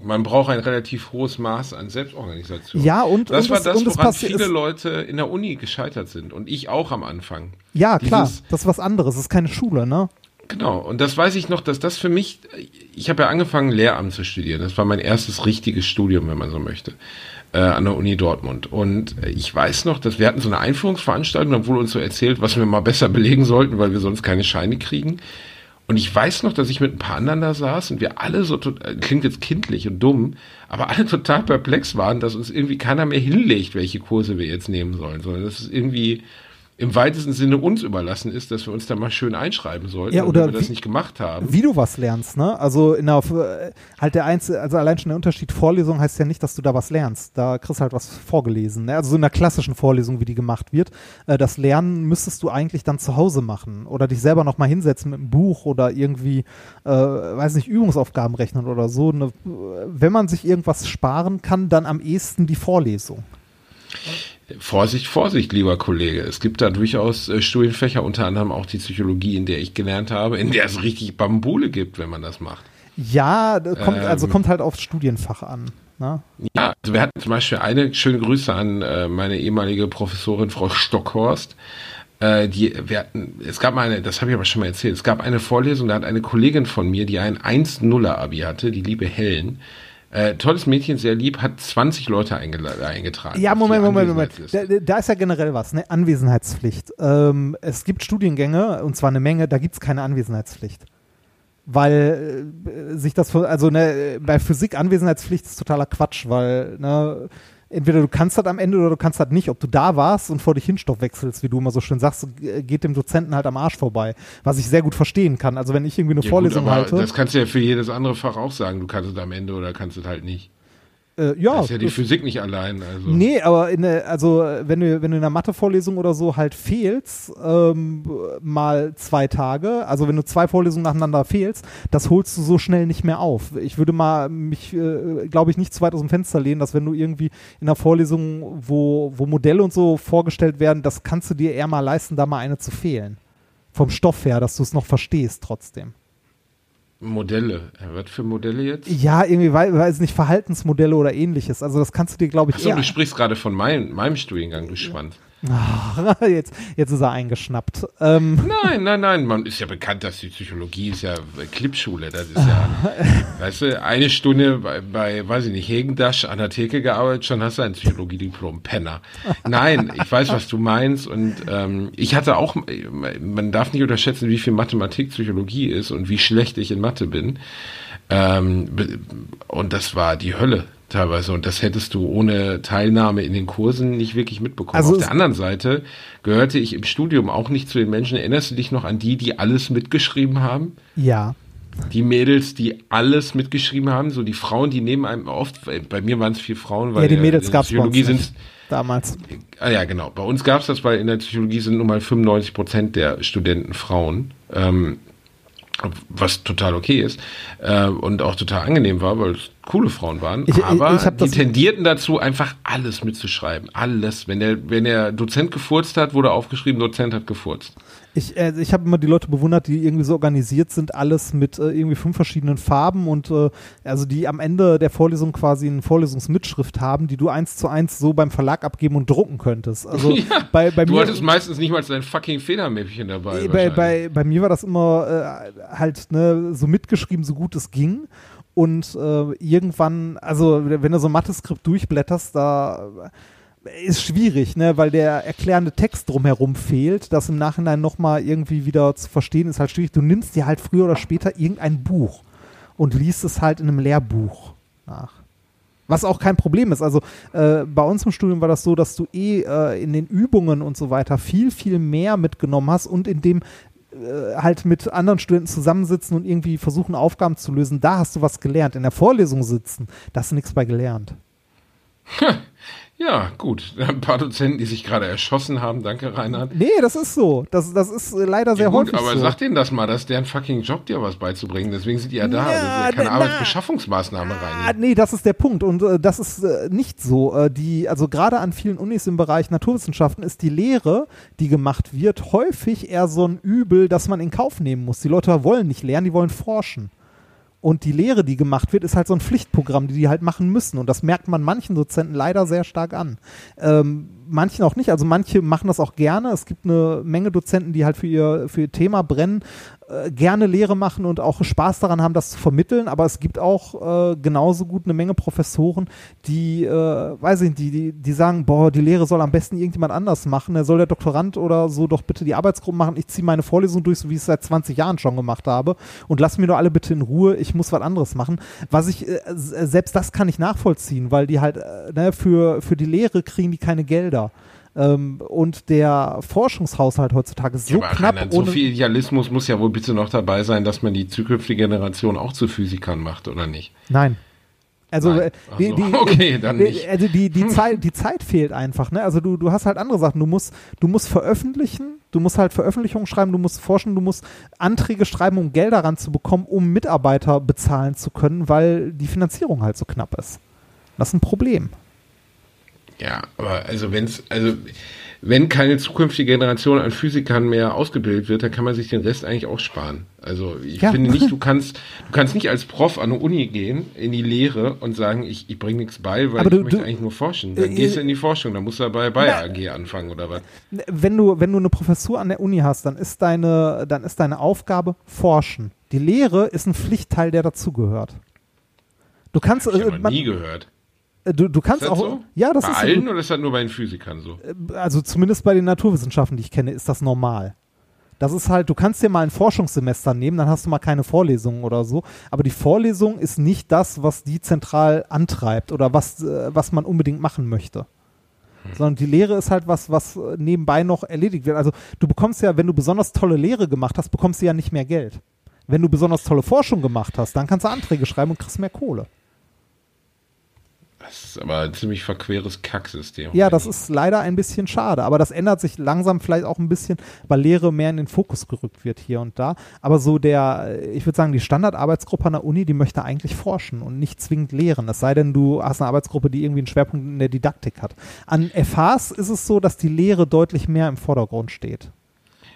Man braucht ein relativ hohes Maß an Selbstorganisation. Ja, und- das und war das, es woran viele Leute in der Uni gescheitert sind und ich auch am Anfang. Ja, klar, Dieses- das ist was anderes, das ist keine Schule, ne? Genau, und das weiß ich noch, dass das für mich, ich habe ja angefangen, Lehramt zu studieren. Das war mein erstes richtiges Studium, wenn man so möchte, äh, an der Uni Dortmund. Und ich weiß noch, dass wir hatten so eine Einführungsveranstaltung, da wurde uns so erzählt, was wir mal besser belegen sollten, weil wir sonst keine Scheine kriegen. Und ich weiß noch, dass ich mit ein paar anderen da saß und wir alle so, äh, klingt jetzt kindlich und dumm, aber alle total perplex waren, dass uns irgendwie keiner mehr hinlegt, welche Kurse wir jetzt nehmen sollen, sondern dass es irgendwie im weitesten Sinne uns überlassen ist, dass wir uns da mal schön einschreiben sollten. Ja, oder wenn wir das wie- nicht gemacht haben. Wie du was lernst, ne? Also in der äh, halt der einzige, also allein schon der Unterschied Vorlesung heißt ja nicht, dass du da was lernst. Da kriegst du halt was vorgelesen. Ne? Also so in einer klassischen Vorlesung, wie die gemacht wird. Äh, das Lernen müsstest du eigentlich dann zu Hause machen oder dich selber nochmal hinsetzen mit einem Buch oder irgendwie, äh, weiß nicht, Übungsaufgaben rechnen oder so. Ne? Wenn man sich irgendwas sparen kann, dann am ehesten die Vorlesung. Vorsicht, Vorsicht, lieber Kollege. Es gibt da durchaus äh, Studienfächer, unter anderem auch die Psychologie, in der ich gelernt habe, in der es richtig Bambule gibt, wenn man das macht. Ja, das kommt, Ähm. also kommt halt aufs Studienfach an. Ne? Ja, also wir hatten zum Beispiel eine schöne Grüße an äh, meine ehemalige Professorin Frau Stockhorst. Äh, die, wir hatten, es gab mal eine, das habe ich aber schon mal erzählt, es gab eine Vorlesung, da hat eine Kollegin von mir, die ein 1-0er-Abi hatte, die liebe Helen, äh, tolles Mädchen, sehr lieb, hat 20 Leute eingetragen. Ja, Moment, Moment, Moment. Da, da ist ja generell was, ne? Anwesenheitspflicht. Ähm, es gibt Studiengänge, und zwar eine Menge, da gibt es keine Anwesenheitspflicht. Weil äh, sich das, also ne, bei Physik Anwesenheitspflicht ist totaler Quatsch, weil, ne, entweder du kannst das am Ende oder du kannst das nicht. Ob du da warst und vor dich hin Stoff wechselst, wie du immer so schön sagst, geht dem Dozenten halt am Arsch vorbei. Was ich sehr gut verstehen kann. Also wenn ich irgendwie eine Ja, Vorlesung gut, halte. Das kannst du ja für jedes andere Fach auch sagen. Du kannst es am Ende oder kannst es halt nicht. Äh, ja. Das ist ja die Physik nicht allein. Also. Nee, aber in der, also wenn du, wenn du in der Mathevorlesung oder so halt fehlst, ähm, mal zwei Tage, also wenn du zwei Vorlesungen nacheinander fehlst, das holst du so schnell nicht mehr auf. Ich würde mal mich, äh, glaube ich, nicht zu weit aus dem Fenster lehnen, dass wenn du irgendwie in einer Vorlesung, wo, wo Modelle und so vorgestellt werden, das kannst du dir eher mal leisten, da mal eine zu fehlen. Vom Stoff her, dass du es noch verstehst trotzdem. Modelle. Was für Modelle jetzt? Ja, irgendwie, weil, weiß nicht, Verhaltensmodelle oder ähnliches. Also das kannst du dir, glaube ich, Achso, du sprichst gerade von mein, meinem Studiengang, du Schwanz. Ach, jetzt, jetzt ist er eingeschnappt. Ähm, Nein, nein, nein. Man ist ja bekannt, dass die Psychologie ist ja Clipschule. Das ist ja, weißt du, eine Stunde bei, bei, weiß ich nicht, Hegendasch an der Theke gearbeitet, schon hast du ein Psychologiediplom, Penner. Nein, ich weiß, was du meinst. Und ähm, ich hatte auch, man darf nicht unterschätzen, wie viel Mathematik Psychologie ist und wie schlecht ich in Mathe bin. Ähm, und das war die Hölle teilweise. Und das hättest du ohne Teilnahme in den Kursen nicht wirklich mitbekommen. Also Auf der anderen Seite gehörte ich im Studium auch nicht zu den Menschen. Erinnerst du dich noch an die, die alles mitgeschrieben haben? ja. Die Mädels, die alles mitgeschrieben haben, so die Frauen, die neben einem oft, bei mir waren es vier Frauen, weil Ja, die in Mädels der gab es Psychologie sind Damals. Ah ja, genau. Bei uns gab es das, weil in der Psychologie sind nun mal 95 Prozent der Studenten Frauen. Ähm, was total okay ist äh, und auch total angenehm war, weil es coole Frauen waren. Ich- ich- aber ich hab die tendierten dazu, einfach alles mitzuschreiben. Alles. Wenn der, wenn der Dozent gefurzt hat, wurde aufgeschrieben, Dozent hat gefurzt. Ich, äh, ich habe immer die Leute bewundert, die irgendwie so organisiert sind, alles mit äh, irgendwie fünf verschiedenen Farben und äh, also die am Ende der Vorlesung quasi eine Vorlesungsmitschrift haben, die du eins zu eins so beim Verlag abgeben und drucken könntest. Also Ja, bei, bei du mir hattest meistens nicht mal dein fucking Federmäppchen dabei. bei, bei, bei mir war das immer äh, halt ne, so mitgeschrieben, so gut es ging. Und äh, irgendwann, also wenn du so ein Mathe-Skript durchblätterst, da ist schwierig, ne, weil der erklärende Text drumherum fehlt. Das im Nachhinein nochmal irgendwie wieder zu verstehen, ist halt schwierig. Du nimmst dir halt früher oder später irgendein Buch und liest es halt in einem Lehrbuch nach. Was auch kein Problem ist. Also äh, bei uns im Studium war das so, dass du eh äh, in den Übungen und so weiter viel, viel mehr mitgenommen hast und in dem äh, halt mit anderen Studenten zusammensitzen und irgendwie versuchen, Aufgaben zu lösen. Da hast du was gelernt. In der Vorlesung sitzen, da hast du nichts bei gelernt. Ja, gut. Ein paar Dozenten, die sich gerade erschossen haben. Danke, Reinhard. Nee, das ist so. Das, das ist äh, leider sehr ja, gut, häufig aber so. sag denen das mal, dass deren fucking Job dir was beizubringen. Deswegen sind die ja da. Ja, das ist ja keine na- Arbeitsbeschaffungsmaßnahme Ah, rein. nee, das ist der Punkt. Und äh, das ist äh, nicht so. Äh, die, also gerade an vielen Unis im Bereich Naturwissenschaften ist die Lehre, die gemacht wird, häufig eher so ein Übel, das man in Kauf nehmen muss. Die Leute wollen nicht lernen, die wollen forschen. Und die Lehre, die gemacht wird, ist halt so ein Pflichtprogramm, die die halt machen müssen. Und das merkt man manchen Dozenten leider sehr stark an. Ähm, manchen auch nicht. Also manche machen das auch gerne. Es gibt eine Menge Dozenten, die halt für ihr, für ihr Thema brennen, äh, gerne Lehre machen und auch Spaß daran haben, das zu vermitteln. Aber es gibt auch äh, genauso gut eine Menge Professoren, die, äh, weiß ich nicht, die, die, sagen, boah, die Lehre soll am besten irgendjemand anders machen. Da soll der Doktorand oder so doch bitte die Arbeitsgruppen machen. Ich ziehe meine Vorlesung durch, so wie ich es seit 20 Jahren schon gemacht habe. Und lass mir doch alle bitte in Ruhe. Ich muss was anderes machen. Was ich, äh, selbst das kann ich nachvollziehen, weil die halt, äh, ne, für, für die Lehre kriegen die keine Gelder. Ähm, und der Forschungshaushalt heutzutage ist so Ja, knapp. Reinhard, so ohne, viel Idealismus muss ja wohl bitte noch dabei sein, dass man die zukünftige Generation auch zu Physikern macht, oder nicht? Nein. Also, Nein. äh, die, so. die, Okay, dann nicht. Also die, die, Zeit, die Zeit fehlt einfach. Ne? Also du, du hast halt andere Sachen. Du musst, du musst veröffentlichen, du musst halt Veröffentlichungen schreiben, du musst forschen, du musst Anträge schreiben, um Gelder ranzubekommen, um Mitarbeiter bezahlen zu können, weil die Finanzierung halt so knapp ist. Das ist ein Problem. Ja, aber also wenn's, also wenn keine zukünftige Generation an Physikern mehr ausgebildet wird, dann kann man sich den Rest eigentlich auch sparen. Also ich Ja. finde nicht, du kannst, du kannst nicht als Prof an eine Uni gehen, in die Lehre und sagen, ich, ich bringe nichts bei, weil Aber ich du- möchte du- eigentlich nur forschen. Dann Äh, gehst du in die Forschung, dann musst du bei Bayer AG anfangen oder was. Wenn du, wenn du eine Professur an der Uni hast, dann ist deine, dann ist deine Aufgabe forschen. Die Lehre ist ein Pflichtteil, der dazugehört. Du kannst, Hab ich äh, man- nie gehört. Äh, du, du kannst Ist das auch, so? ja, das bei ist allen oder ist das nur bei den Physikern so? also zumindest bei den Naturwissenschaften, die ich kenne, ist das normal. Das ist halt, du kannst dir mal ein Forschungssemester nehmen, dann hast du mal keine Vorlesungen oder so. Aber die Vorlesung ist nicht das, was die zentral antreibt oder was, äh, was man unbedingt machen möchte. Sondern die Lehre ist halt was, was äh, nebenbei noch erledigt wird. Also du bekommst ja, wenn du besonders tolle Lehre gemacht hast, bekommst du ja nicht mehr Geld. Wenn du besonders tolle Forschung gemacht hast, dann kannst du Anträge schreiben und kriegst mehr Kohle. Das ist aber ein ziemlich verqueres Kacksystem. Ja, das ist leider ein bisschen schade, aber das ändert sich langsam vielleicht auch ein bisschen, weil Lehre mehr in den Fokus gerückt wird hier und da. Aber so der, ich würde sagen, die Standardarbeitsgruppe an der Uni, die möchte eigentlich forschen und nicht zwingend lehren. Es sei denn, du hast eine Arbeitsgruppe, die irgendwie einen Schwerpunkt in der Didaktik hat. An FHs ist es so, dass die Lehre deutlich mehr im Vordergrund steht.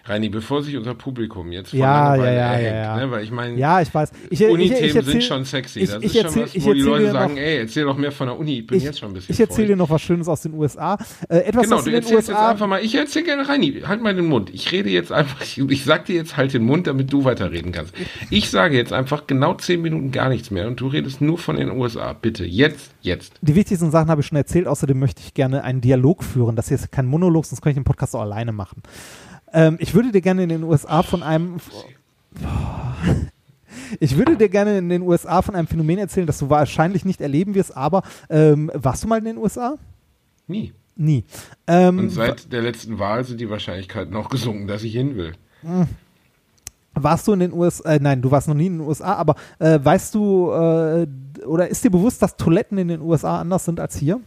Reini, bevor sich unser Publikum jetzt von Ja, ja, ja, erhängt, ja, ja. Ne, weil ich meine, Ja, ich weiß. Ich, ich, ich, Uni-Themen ich erzähl- sind schon sexy. Ich, Das ich ist erzähl, schon was, wo die Leute sagen, noch, ey, erzähl doch mehr von der Uni, ich bin jetzt schon ein bisschen ich erzähle dir noch was Schönes aus den USA. Äh, etwas, Genau, du erzählst jetzt USA einfach mal, ich erzähl gerne Reini, halt mal den Mund. Ich rede jetzt einfach, ich, ich sag dir jetzt halt den Mund, damit du weiterreden kannst. Ich sage jetzt einfach genau zehn Minuten gar nichts mehr und du redest nur von den USA. Bitte, jetzt, jetzt. Die wichtigsten Sachen habe ich schon erzählt, außerdem möchte ich gerne einen Dialog führen. Das hier ist kein Monolog, sonst kann ich den Podcast auch alleine machen. Ähm, ich würde dir gerne in den USA von einem. Ich würde dir gerne in den USA von einem Phänomen erzählen, das du wahrscheinlich nicht erleben wirst, aber ähm, warst du mal in den USA? Nie. Nie. Ähm, Und seit der letzten Wahl sind die Wahrscheinlichkeiten noch gesunken, dass ich hin will. warst du in den USA? Äh, nein, du warst noch nie in den USA, aber äh, weißt du äh, oder ist dir bewusst, dass Toiletten in den USA anders sind als hier?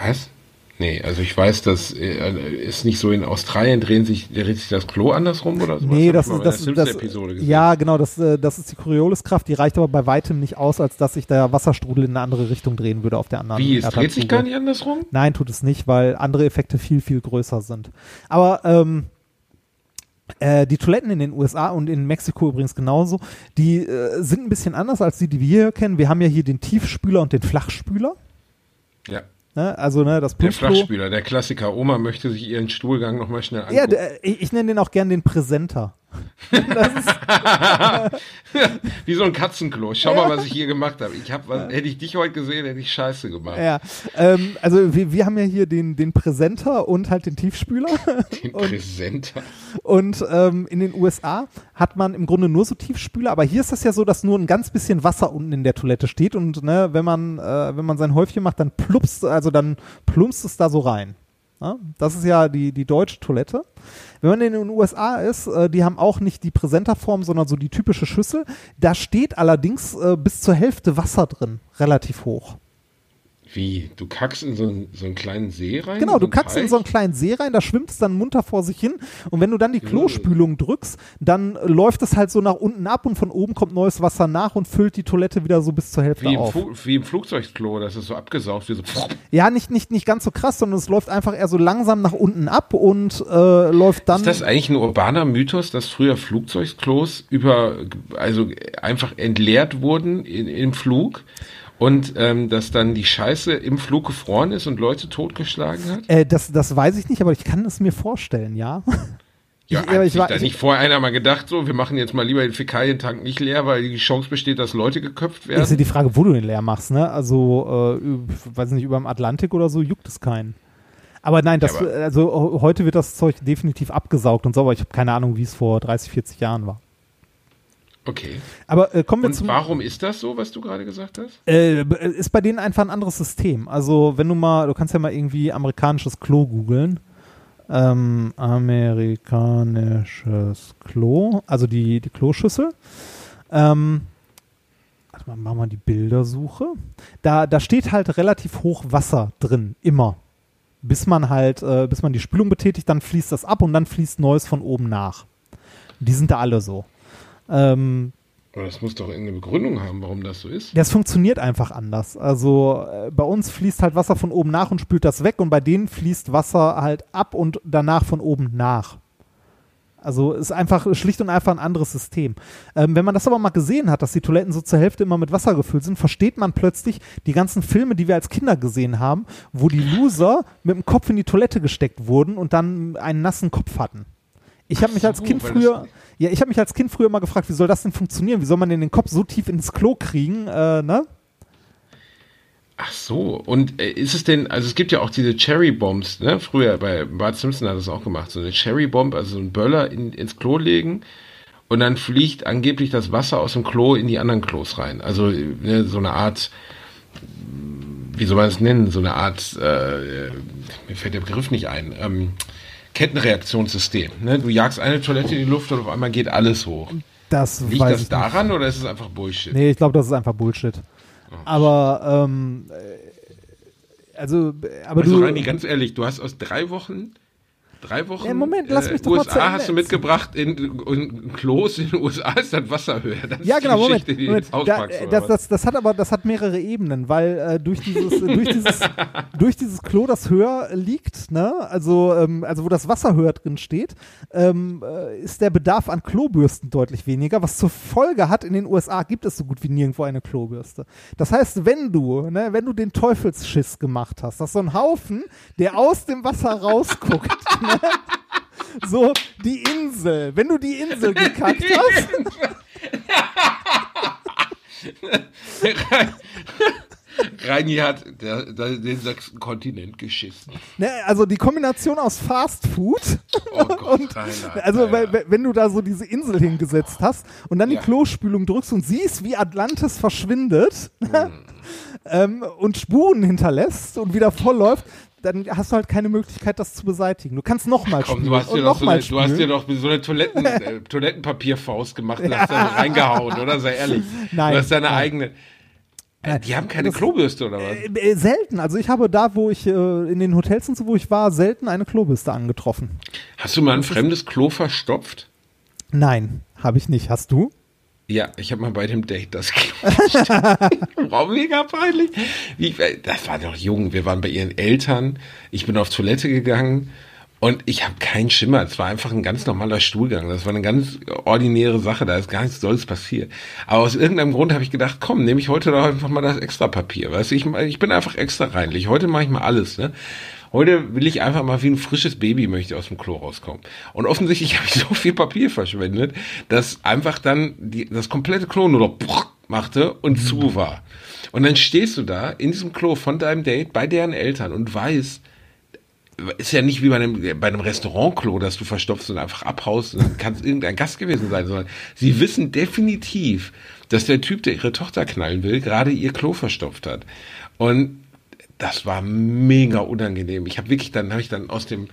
Was? Nee, also ich weiß, dass äh, ist nicht so in Australien drehen sich, dreht sich das Klo andersrum oder so. Nee, das ist das, das, das ja genau, das, äh, das ist die Corioliskraft, die reicht aber bei weitem nicht aus, als dass sich der Wasserstrudel in eine andere Richtung drehen würde auf der anderen Wie, es dreht sich gar nicht andersrum? Nein, tut es nicht, weil andere Effekte viel, viel größer sind. Aber ähm, äh, die Toiletten in den USA und in Mexiko übrigens genauso, die äh, sind ein bisschen anders als die, die wir hier kennen. Wir haben ja hier den Tiefspüler und den Flachspüler. Ja. Ne? Also ne, das Der Plumpklo. Flachspüler, der Klassiker. Oma möchte sich ihren Stuhlgang nochmal schnell angucken. Ja, der, ich, ich nenne den auch gern den Präsenter. Wie so ein Katzenklo. Schau mal, was ich hier gemacht habe. Ich hab, was, hätte ich dich heute gesehen, hätte ich Scheiße gemacht. Ja, ähm, also wir, wir haben ja hier den, den Präsenter und halt den Tiefspüler. Den Präsenter. Und ähm, in den USA hat man im Grunde nur so Tiefspüler, aber hier ist das ja so, dass nur ein ganz bisschen Wasser unten in der Toilette steht und ne, wenn man äh, wenn man sein Häufchen macht, dann plupst, also dann plumpst es da so rein. Ja? Das ist ja die die deutsche Toilette. Wenn man in den USA ist, äh, die haben auch nicht die Präsenterform, sondern so die typische Schüssel. Da steht allerdings äh, bis zur Hälfte Wasser drin, relativ hoch. Wie? Du kackst in so einen, so einen kleinen See rein? Genau, so du kackst in Teich? so einen kleinen See rein, da schwimmt es dann munter vor sich hin und wenn du dann die Klospülung drückst, dann läuft es halt so nach unten ab und von oben kommt neues Wasser nach und füllt die Toilette wieder so bis zur Hälfte Wie im, auf. Fu wie im Flugzeugklo, das ist so abgesaugt, wie so. Ja, nicht, nicht, nicht ganz so krass, sondern es läuft einfach eher so langsam nach unten ab und äh, läuft dann. Ist das eigentlich ein urbaner Mythos, dass früher Flugzeugklos über, also einfach entleert wurden in, im Flug und ähm, dass dann die Scheiße im Flug gefroren ist und Leute totgeschlagen hat? äh, das, das weiß ich nicht, aber ich kann es mir vorstellen, ja. Ja, Ich- hat ich sich war- da ich- nicht vorher einer mal gedacht, so, wir machen jetzt mal lieber den Fäkalientank nicht leer, weil die Chance besteht, dass Leute geköpft Ist ja werden? die Frage, wo du den leer machst, ne? Also, äh, weiß nicht, über dem Atlantik oder so juckt es keinen. Aber nein, das, Ja, aber- also heute wird das Zeug definitiv abgesaugt und so, aber ich habe keine Ahnung, wie es vor 30, 40 Jahren war. Okay. Aber äh, kommen wir Und zum. warum ist das so, was du gerade gesagt hast? Äh, b- ist bei denen einfach ein anderes System. Also, wenn du mal, du kannst ja mal irgendwie amerikanisches Klo googeln. Ähm, amerikanisches Klo, also die, die Kloschüssel. Ähm, warte mal, machen wir die Bildersuche. Da, da steht halt relativ hoch Wasser drin, immer. Bis man halt, äh, bis man die Spülung betätigt, dann fließt das ab und dann fließt Neues von oben nach. Die sind da alle so. Ähm, Aber das muss doch irgendeine Begründung haben, warum das so ist. das funktioniert einfach anders. Also äh, bei uns fließt halt Wasser von oben nach und spült das weg und bei denen fließt Wasser halt ab und danach von oben nach. Also ist einfach schlicht und einfach ein anderes System. Ähm, wenn man das aber mal gesehen hat, dass die Toiletten so zur Hälfte immer mit Wasser gefüllt sind, versteht man plötzlich die ganzen Filme, die wir als Kinder gesehen haben, wo die Loser mit dem Kopf in die Toilette gesteckt wurden und dann einen nassen Kopf hatten. Ich habe mich als Kind früher, ja, ich habe mich als Kind früher mal gefragt, wie soll das denn funktionieren? Wie soll man denn den Kopf so tief ins Klo kriegen, äh, ne? Ach so, und äh, ist es denn, also es gibt ja auch diese Cherry Bombs, ne? Früher bei Bart Simpson hat das auch gemacht, so eine Cherry Bomb, also so ein Böller in, ins Klo legen und dann fliegt angeblich das Wasser aus dem Klo in die anderen Klos rein. Also ne, so eine Art, wie soll man es nennen, so eine Art, äh, mir fällt der Begriff nicht ein, ähm, Kettenreaktionssystem. Ne? Du jagst eine Toilette in die Luft und auf einmal geht alles hoch. Das Liegt das daran oder ist es einfach Bullshit? Nicht. Nee, ich glaube, das ist einfach Bullshit. Aber, ähm, äh, also, aber Also du. Reini, ganz ehrlich, du hast aus drei Wochen, drei Wochen Ja, Moment, lass mich doch mal zu USA Ende hast du mitgebracht, in, in Klos in den USA ist das Wasserhöhe. Das Ja, genau, Moment. Moment. Da, äh, das, das, das hat aber das hat mehrere Ebenen, weil äh, durch dieses durch dieses durch dieses Klo, das höher liegt, ne, also ähm, also wo das Wasser höher drin steht, ähm, äh, ist der Bedarf an Klobürsten deutlich weniger, was zur Folge hat, in den USA gibt es so gut wie nirgendwo eine Klobürste. Das heißt, wenn du, ne, wenn du den Teufelsschiss gemacht hast, dass so ein Haufen, der aus dem Wasser rausguckt, ne, so die Insel, wenn du die Insel gekackt hast, Reini hat der, der, den sechsten Kontinent geschissen. Ne, also die Kombination aus Fast Food Oh Gott, und Rainer, also ja, weil, wenn du da so diese Insel hingesetzt hast und dann Ja. die Klospülung drückst und siehst, wie Atlantis verschwindet Hm. ähm, und Spuren hinterlässt und wieder vollläuft, dann hast du halt keine Möglichkeit, das zu beseitigen. Du kannst nochmal Komm, spülen du hast, dir und doch so eine, du hast dir doch so eine Toiletten, äh, Toilettenpapierfaust gemacht und hast da reingehauen, oder? Sei ehrlich. Nein, Du hast deine nein. eigene. Äh, die haben keine Das- Klobürste, oder was? Äh, äh, selten. Also ich habe da, wo ich äh, in den Hotels und so, wo ich war, selten eine Klobürste angetroffen. Hast du mal ein fremdes Klo verstopft? Nein, habe ich nicht. Hast du? Ja, ich habe mal bei dem Date das Klo. War mega peinlich. Wie, das war doch jung. Wir waren bei ihren Eltern. Ich bin auf Toilette gegangen und ich habe keinen Schimmer. Es war einfach ein ganz normaler Stuhlgang. Das war eine ganz ordinäre Sache. Da ist gar nichts Dolles passiert. Aber aus irgendeinem Grund habe ich gedacht, komm, nehme ich heute doch einfach mal das extra Papier. Weißt du, ich, ich bin einfach extra reinlich. Heute mache ich mal alles. Ne? Heute will ich einfach mal wie ein frisches Baby möchte aus dem Klo rauskommen. Und offensichtlich habe ich so viel Papier verschwendet, dass einfach dann die, das komplette Klo nur noch machte und zu war. Und dann stehst du da in diesem Klo von deinem Date bei deren Eltern und weißt, ist ja nicht wie bei einem, bei einem Restaurantklo, dass du verstopfst und einfach abhaust und dann kann es irgendein Gast gewesen sein, sondern sie wissen definitiv, dass der Typ, der ihre Tochter knallen will, gerade ihr Klo verstopft hat. Und das war mega unangenehm. Ich habe wirklich, dann habe ich dann aus dem,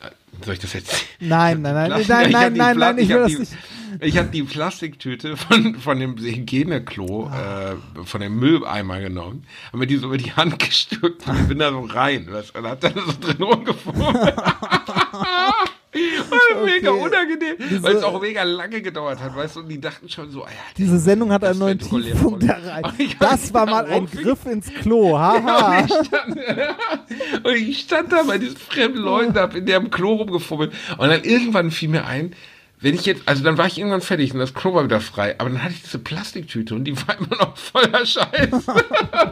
äh, soll ich das jetzt? Nein, nein, nein, Plastik- nein, nein, nein, nein, ich will das nicht. Ich habe die Plastiktüte von, von dem Hygieneklo, äh, von dem Mülleimer genommen, habe mir die so über die Hand gestückt und bin da so rein, du, und hab dann so drin rumgefummelt. War mega Okay. unangenehm, weil es auch mega lange gedauert hat, weißt du, und die dachten schon so, ah ja, Diese Sendung hat einen Das neuen Tiefpunkt ja. erreicht. Das war mal ein Griff ins Klo. Haha. und, ich stand, und ich stand da bei diesen fremden Leuten, hab in deren Klo rumgefummelt. Und dann irgendwann fiel mir ein, wenn ich jetzt, also dann war ich irgendwann fertig und das Klo war wieder frei, aber dann hatte ich diese Plastiktüte und die war immer noch voller Scheiße.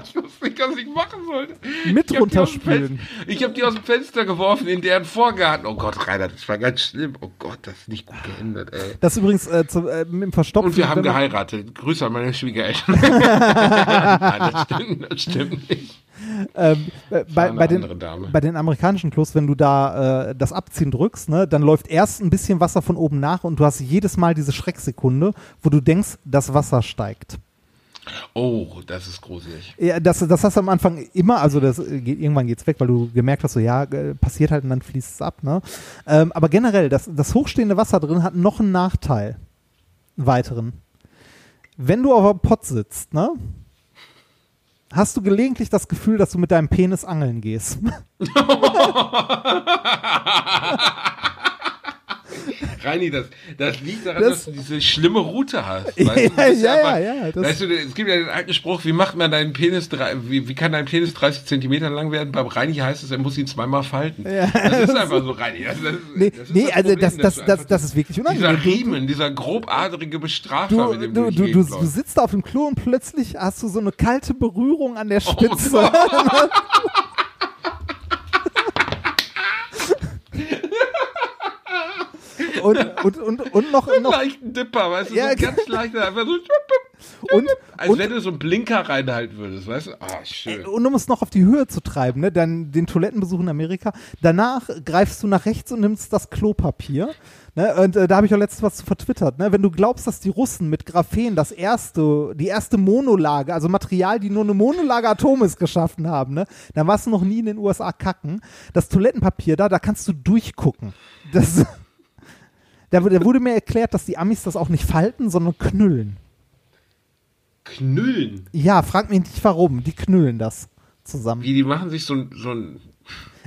ich wusste nicht, was ich machen sollte. Mit Ich hab runterspülen. Fen- Ich habe die aus dem Fenster geworfen in deren Vorgarten. Oh Gott, Rainer, das war ganz schlimm. Oh Gott, das ist nicht gut geendet, ey. Das übrigens äh, zu, äh, mit dem Verstopfen. Und wir haben geheiratet. Grüße an meine Schwiegereltern. Nein, das stimmt, das stimmt nicht. Ähm, äh, bei, bei, den, bei den amerikanischen Klos, wenn du da äh, das Abziehen drückst, ne, dann läuft erst ein bisschen Wasser von oben nach und du hast jedes Mal diese Schrecksekunde, wo du denkst, das Wasser steigt. Oh, das ist gruselig. Ja, das, das hast du am Anfang immer, also das äh, geht, irgendwann geht's weg, weil du gemerkt hast, so ja, äh, passiert halt und dann fließt es ab. Ne? Ähm, aber generell, das, das hochstehende Wasser drin hat noch einen Nachteil. Einen weiteren. Wenn du auf einem Pott sitzt, ne? Hast du gelegentlich das Gefühl, dass du mit deinem Penis angeln gehst? Reini, das, das liegt daran, Das- dass du diese schlimme Route hast. Weißt Ja, du ja, ja, ja, das- weißt du, es gibt ja den alten Spruch, wie macht man deinen Penis, drei, wie, wie kann dein Penis 30 Zentimeter lang werden? Beim Reini heißt es, er muss ihn zweimal falten. das ist einfach so, Reini. Das, das, Nee, das nee das also Problem, das, das, das, das ist wirklich Dieser unangenehm. Du- Riemen, dieser grobadrige Bestrafer, Du, mit dem du, du, du, du sitzt da auf dem Klo und plötzlich hast du so eine kalte Berührung an der Oh Spitze. Gott. Und, und, und, und noch, einen noch leichten Dipper, weißt du, Ja, so ganz leichter, einfach so, und, als und, wenn du so einen Blinker reinhalten würdest, weißt du? Ah, schön. und um es noch auf die Höhe zu treiben, ne, dann den Toilettenbesuch in Amerika. Danach greifst du nach rechts und nimmst das Klopapier. Ne, und äh, da habe ich auch letztens was zu vertwittert. Ne? Wenn du glaubst, dass die Russen mit Graphen das erste, die erste Monolage, also Material, die nur eine Monolage Atomes geschaffen haben, ne, dann warst du noch nie in den USA kacken. Das Toilettenpapier da, da kannst du durchgucken. Das, da, wurde- da wurde mir erklärt, dass die Amis das auch nicht falten, sondern knüllen. Knüllen. Ja, frag mich nicht warum. Die knüllen das zusammen. Wie, die machen sich so ein, so ein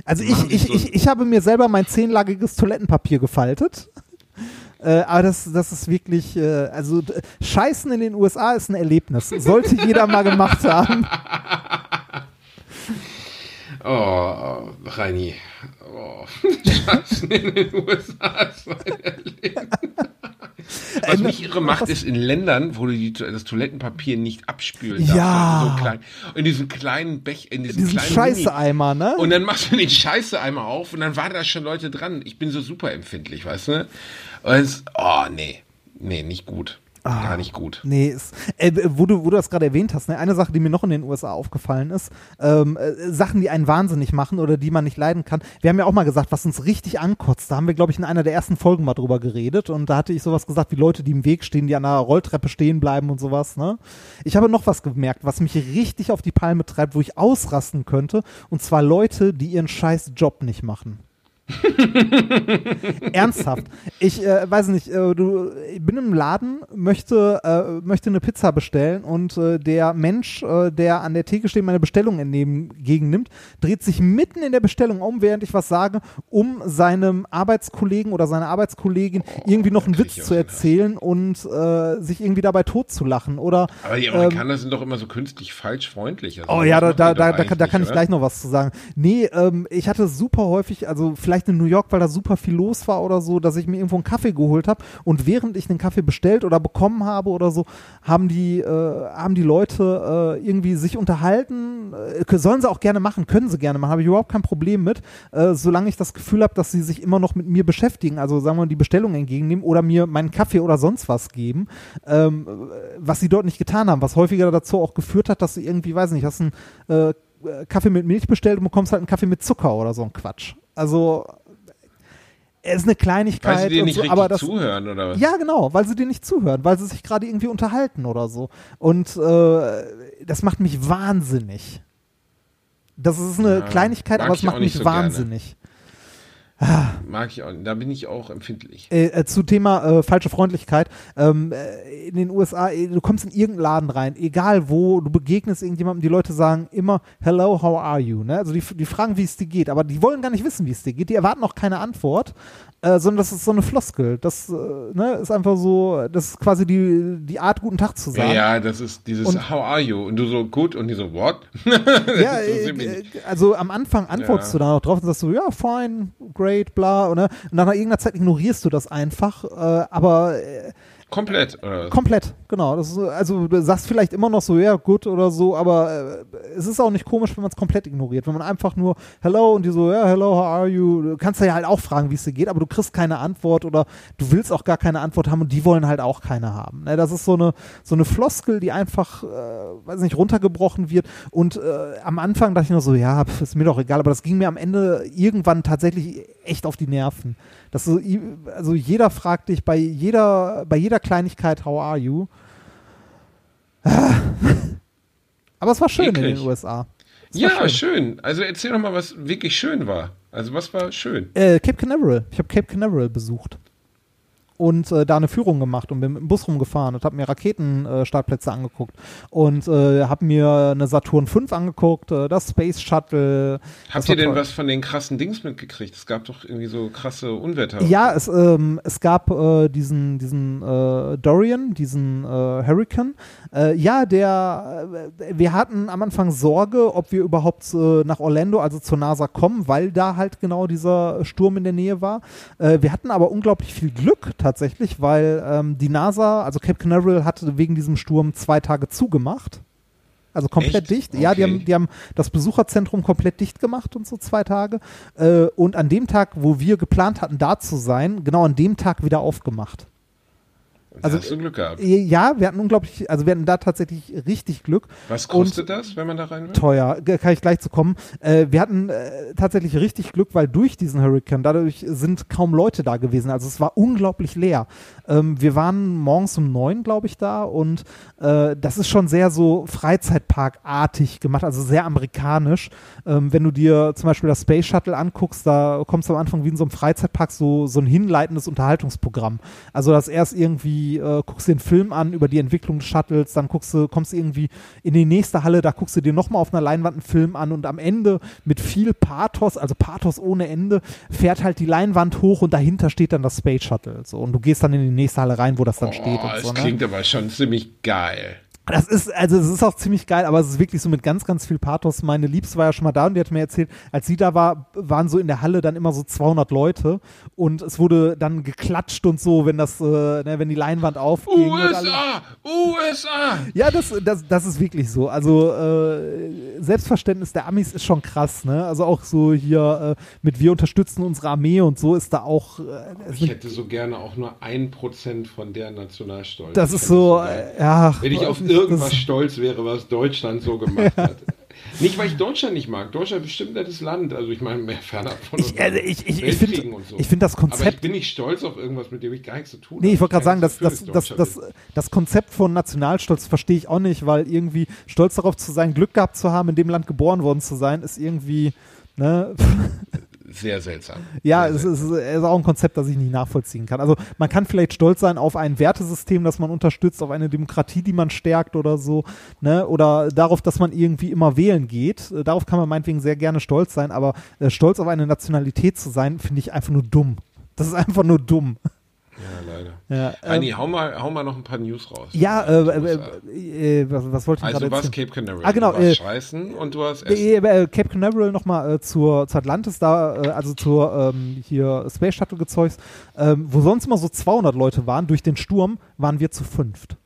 Also ich, ich, so ich, ich habe mir selber mein zehnlagiges Toilettenpapier gefaltet. Äh, aber das, das ist wirklich, äh, also Scheißen in den USA ist ein Erlebnis. Sollte jeder mal gemacht haben. Oh, oh Reini. Oh. In den USA ist. Was mich irre macht, ist in Ländern, wo du die, das Toilettenpapier nicht abspülen darfst. Ja. So klein, in diesen kleinen Bech, in Diesen kleinen Scheißeimer, ne? Und dann machst du den Scheiße einmal auf und dann waren da schon Leute dran. Ich bin so super empfindlich, weißt du? Und oh, nee. Nee, nicht gut. Gar nicht gut. Nee, ist, äh, wo, du, wo du das gerade erwähnt hast, ne, eine Sache, die mir noch in den USA aufgefallen ist, ähm, äh, Sachen, die einen wahnsinnig machen oder die man nicht leiden kann. Wir haben ja auch mal gesagt, was uns richtig ankotzt. Da haben wir, glaube ich, in einer der ersten Folgen mal drüber geredet und da hatte ich sowas gesagt, wie Leute, die im Weg stehen, die an einer Rolltreppe stehen bleiben und sowas. Ne? Ich habe noch was gemerkt, was mich richtig auf die Palme treibt, wo ich ausrasten könnte, und zwar Leute, die ihren scheiß Job nicht machen. Ernsthaft. Ich äh, weiß nicht, äh, du, ich bin im Laden, möchte, äh, möchte eine Pizza bestellen und äh, der Mensch, äh, der an der Theke steht, meine Bestellung entgegennimmt, dreht sich mitten in der Bestellung um, während ich was sage, um seinem Arbeitskollegen oder seiner Arbeitskollegin irgendwie noch einen Witz zu erzählen und äh, sich irgendwie dabei totzulachen. Oder Aber die ähm, Amerikaner sind doch immer so künstlich falsch freundlich. Also Oh ja, da, da, da, da, kann- da kann ich gleich noch was zu sagen. Nee, ähm, ich hatte super häufig, also vielleicht in New York, weil da super viel los war oder so, dass ich mir irgendwo einen Kaffee geholt habe und während ich den Kaffee bestellt oder bekommen habe oder so, haben die, äh, haben die Leute äh, irgendwie sich unterhalten. Äh, sollen sie auch gerne machen, können sie gerne machen, habe ich überhaupt kein Problem mit, äh, solange ich das Gefühl habe, dass sie sich immer noch mit mir beschäftigen, also sagen wir mal, die Bestellung entgegennehmen oder mir meinen Kaffee oder sonst was geben, ähm, was sie dort nicht getan haben, was häufiger dazu auch geführt hat, dass sie irgendwie, weiß nicht, hast einen äh, Kaffee mit Milch bestellt und bekommst halt einen Kaffee mit Zucker oder so ein Quatsch. Also es ist eine Kleinigkeit, Weil sie dir nicht so, richtig aber das, zuhören, oder was? ja, genau, weil sie dir nicht zuhören, weil sie sich gerade irgendwie unterhalten oder so. Und äh, das macht mich wahnsinnig. Das ist eine Ja, Kleinigkeit, aber es macht mich so gerne. Mag ich auch. Da bin ich auch empfindlich. Äh, äh, zu Thema äh, falsche Freundlichkeit. Ähm, äh, in den USA, äh, du kommst in irgendeinen Laden rein, egal wo, du begegnest irgendjemandem, die Leute sagen immer, hello, how are you? Ne? Also die, die fragen, wie es dir geht, aber die wollen gar nicht wissen, wie es dir geht. Die erwarten auch keine Antwort, äh, sondern das ist so eine Floskel. Das äh, ne, ist einfach so, das ist quasi die, die Art, guten Tag zu Ja, sagen. ja, das ist dieses Und- How are you? Und du so gut und die so What? Ja, so äh, äh, also am Anfang antwortest Ja. du da noch drauf und sagst so, ja, fine, great, bla, oder? Und nach irgendeiner Zeit ignorierst du das einfach, äh, aber Komplett. Oder komplett, genau. Ist, so- also du sagst vielleicht immer noch so, ja, gut oder so, aber äh, es ist auch nicht komisch, wenn man es komplett ignoriert. Wenn man einfach nur Hello und die so, ja, hello, how are you? Du kannst ja halt auch fragen, wie es dir geht, aber du kriegst keine Antwort oder du willst auch gar keine Antwort haben und die wollen halt auch keine haben. Ne? Das ist so eine, so eine Floskel, die einfach, äh, weiß nicht, runtergebrochen wird und äh, am Anfang dachte ich nur so, ja, pf, ist mir doch egal, aber das ging mir am Ende irgendwann tatsächlich echt auf die Nerven. Das so, also jeder fragt dich bei jeder, bei jeder Kleinigkeit, how are you? Aber es war schön in Eklig. den USA. Es Ja, schön. Also erzähl doch mal, was wirklich schön war. Also was war schön? Äh, Cape Canaveral. Ich habe Cape Canaveral besucht. Und äh, da eine Führung gemacht und bin mit dem Bus rumgefahren und habe mir Raketenstartplätze äh, angeguckt. Und äh, habe mir eine Saturn 5 angeguckt, äh, das Space Shuttle. Habt ihr denn toll. was von den krassen Dings mitgekriegt? Es gab doch irgendwie so krasse Unwetter. Ja, es, ähm, es gab äh, diesen, diesen äh, Dorian, diesen äh, Hurricane. Äh, ja, der, äh, wir hatten am Anfang Sorge, ob wir überhaupt äh, nach Orlando, also zur NASA kommen, weil da halt genau dieser Sturm in der Nähe war. Äh, wir hatten aber unglaublich viel Glück tatsächlich, weil ähm, die NASA, also Cape Canaveral, hatte wegen diesem Sturm zwei Tage zugemacht. Also komplett Echt? dicht. Ja, die Okay. haben, die haben das Besucherzentrum komplett dicht gemacht und so zwei Tage. Äh, und an dem Tag, wo wir geplant hatten, da zu sein, genau an dem Tag wieder aufgemacht. Also hast du Glück gehabt. Ja, wir hatten unglaublich, also wir hatten da tatsächlich richtig Glück. Was kostet das, wenn man da rein will? Teuer, kann ich gleich zu kommen. Äh, wir hatten äh, tatsächlich richtig Glück, weil durch diesen Hurricane, dadurch sind kaum Leute da gewesen. Also es war unglaublich leer. Ähm, wir waren morgens um neun, glaube ich, da und äh, das ist schon sehr so Freizeitparkartig gemacht, also sehr amerikanisch. Ähm, wenn du dir zum Beispiel das Space Shuttle anguckst, da kommst du am Anfang wie in so einem Freizeitpark so, so ein hinleitendes Unterhaltungsprogramm. Also dass erst irgendwie irgendwie, äh, guckst einen Film an über die Entwicklung des Shuttles, dann guckst du, kommst du irgendwie in die nächste Halle, da guckst du dir nochmal auf einer Leinwand einen Film an und am Ende mit viel Pathos, also Pathos ohne Ende, fährt halt die Leinwand hoch und dahinter steht dann das Space Shuttle. So, und du gehst dann in die nächste Halle rein, wo das dann Oh, steht. Und das so, ne? klingt aber schon ziemlich geil. Das ist, also es ist auch ziemlich geil, aber es ist wirklich so mit ganz, ganz viel Pathos. Meine Liebste war ja schon mal da und die hat mir erzählt, als sie da war, waren so in der Halle dann immer so 200 Leute und es wurde dann geklatscht und so, wenn das, äh, ne, wenn die Leinwand aufging. USA! USA! ja, das, das, das ist wirklich so. Also äh, Selbstverständnis der Amis ist schon krass, ne? Also auch so hier äh, mit wir unterstützen unsere Armee und so ist da auch. Äh, Ich hätte so gerne auch nur ein Prozent von der Nationalstolz. das ist so, ja. Wenn ich auf irgendwas stolz wäre, was Deutschland so gemacht hat. Nicht, weil ich Deutschland nicht mag. Deutschland ist bestimmt ein nettes Land. Also ich meine, mehr fernab von Ich, also ich, ich, ich finde so. ich find das Aber ich Konzept bin nicht stolz auf irgendwas, mit dem ich gar nichts zu tun habe. Nee, ich wollte gerade sagen, das, das, das, das, das Konzept von Nationalstolz verstehe ich auch nicht, weil irgendwie stolz darauf zu sein, Glück gehabt zu haben, in dem Land geboren worden zu sein, ist irgendwie, ne, sehr seltsam. ja, sehr es ist, es ist auch ein Konzept, das ich nicht nachvollziehen kann. Also man kann vielleicht stolz sein auf ein Wertesystem, das man unterstützt, auf eine Demokratie, die man stärkt oder so, ne, oder darauf, dass man irgendwie immer wählen geht. Darauf kann man meinetwegen sehr gerne stolz sein, aber äh, stolz auf eine Nationalität zu sein, finde ich einfach nur dumm. Das ist einfach nur dumm. Ja, leider. Ja, Anni, ähm, hau, mal, hau mal noch ein paar News raus. ja Also, äh, äh, äh, was, was wollte ich also gerade du warst? Cape Canaveral. Ah, genau, Du warst äh, Scheißen und du hast Essen. Äh, Cape Canaveral nochmal äh, zur, zur Atlantis da, äh, also zur ähm, hier Space Shuttle Gezeugs, ähm, wo sonst immer so 200 Leute waren, durch den Sturm waren wir zu fünft.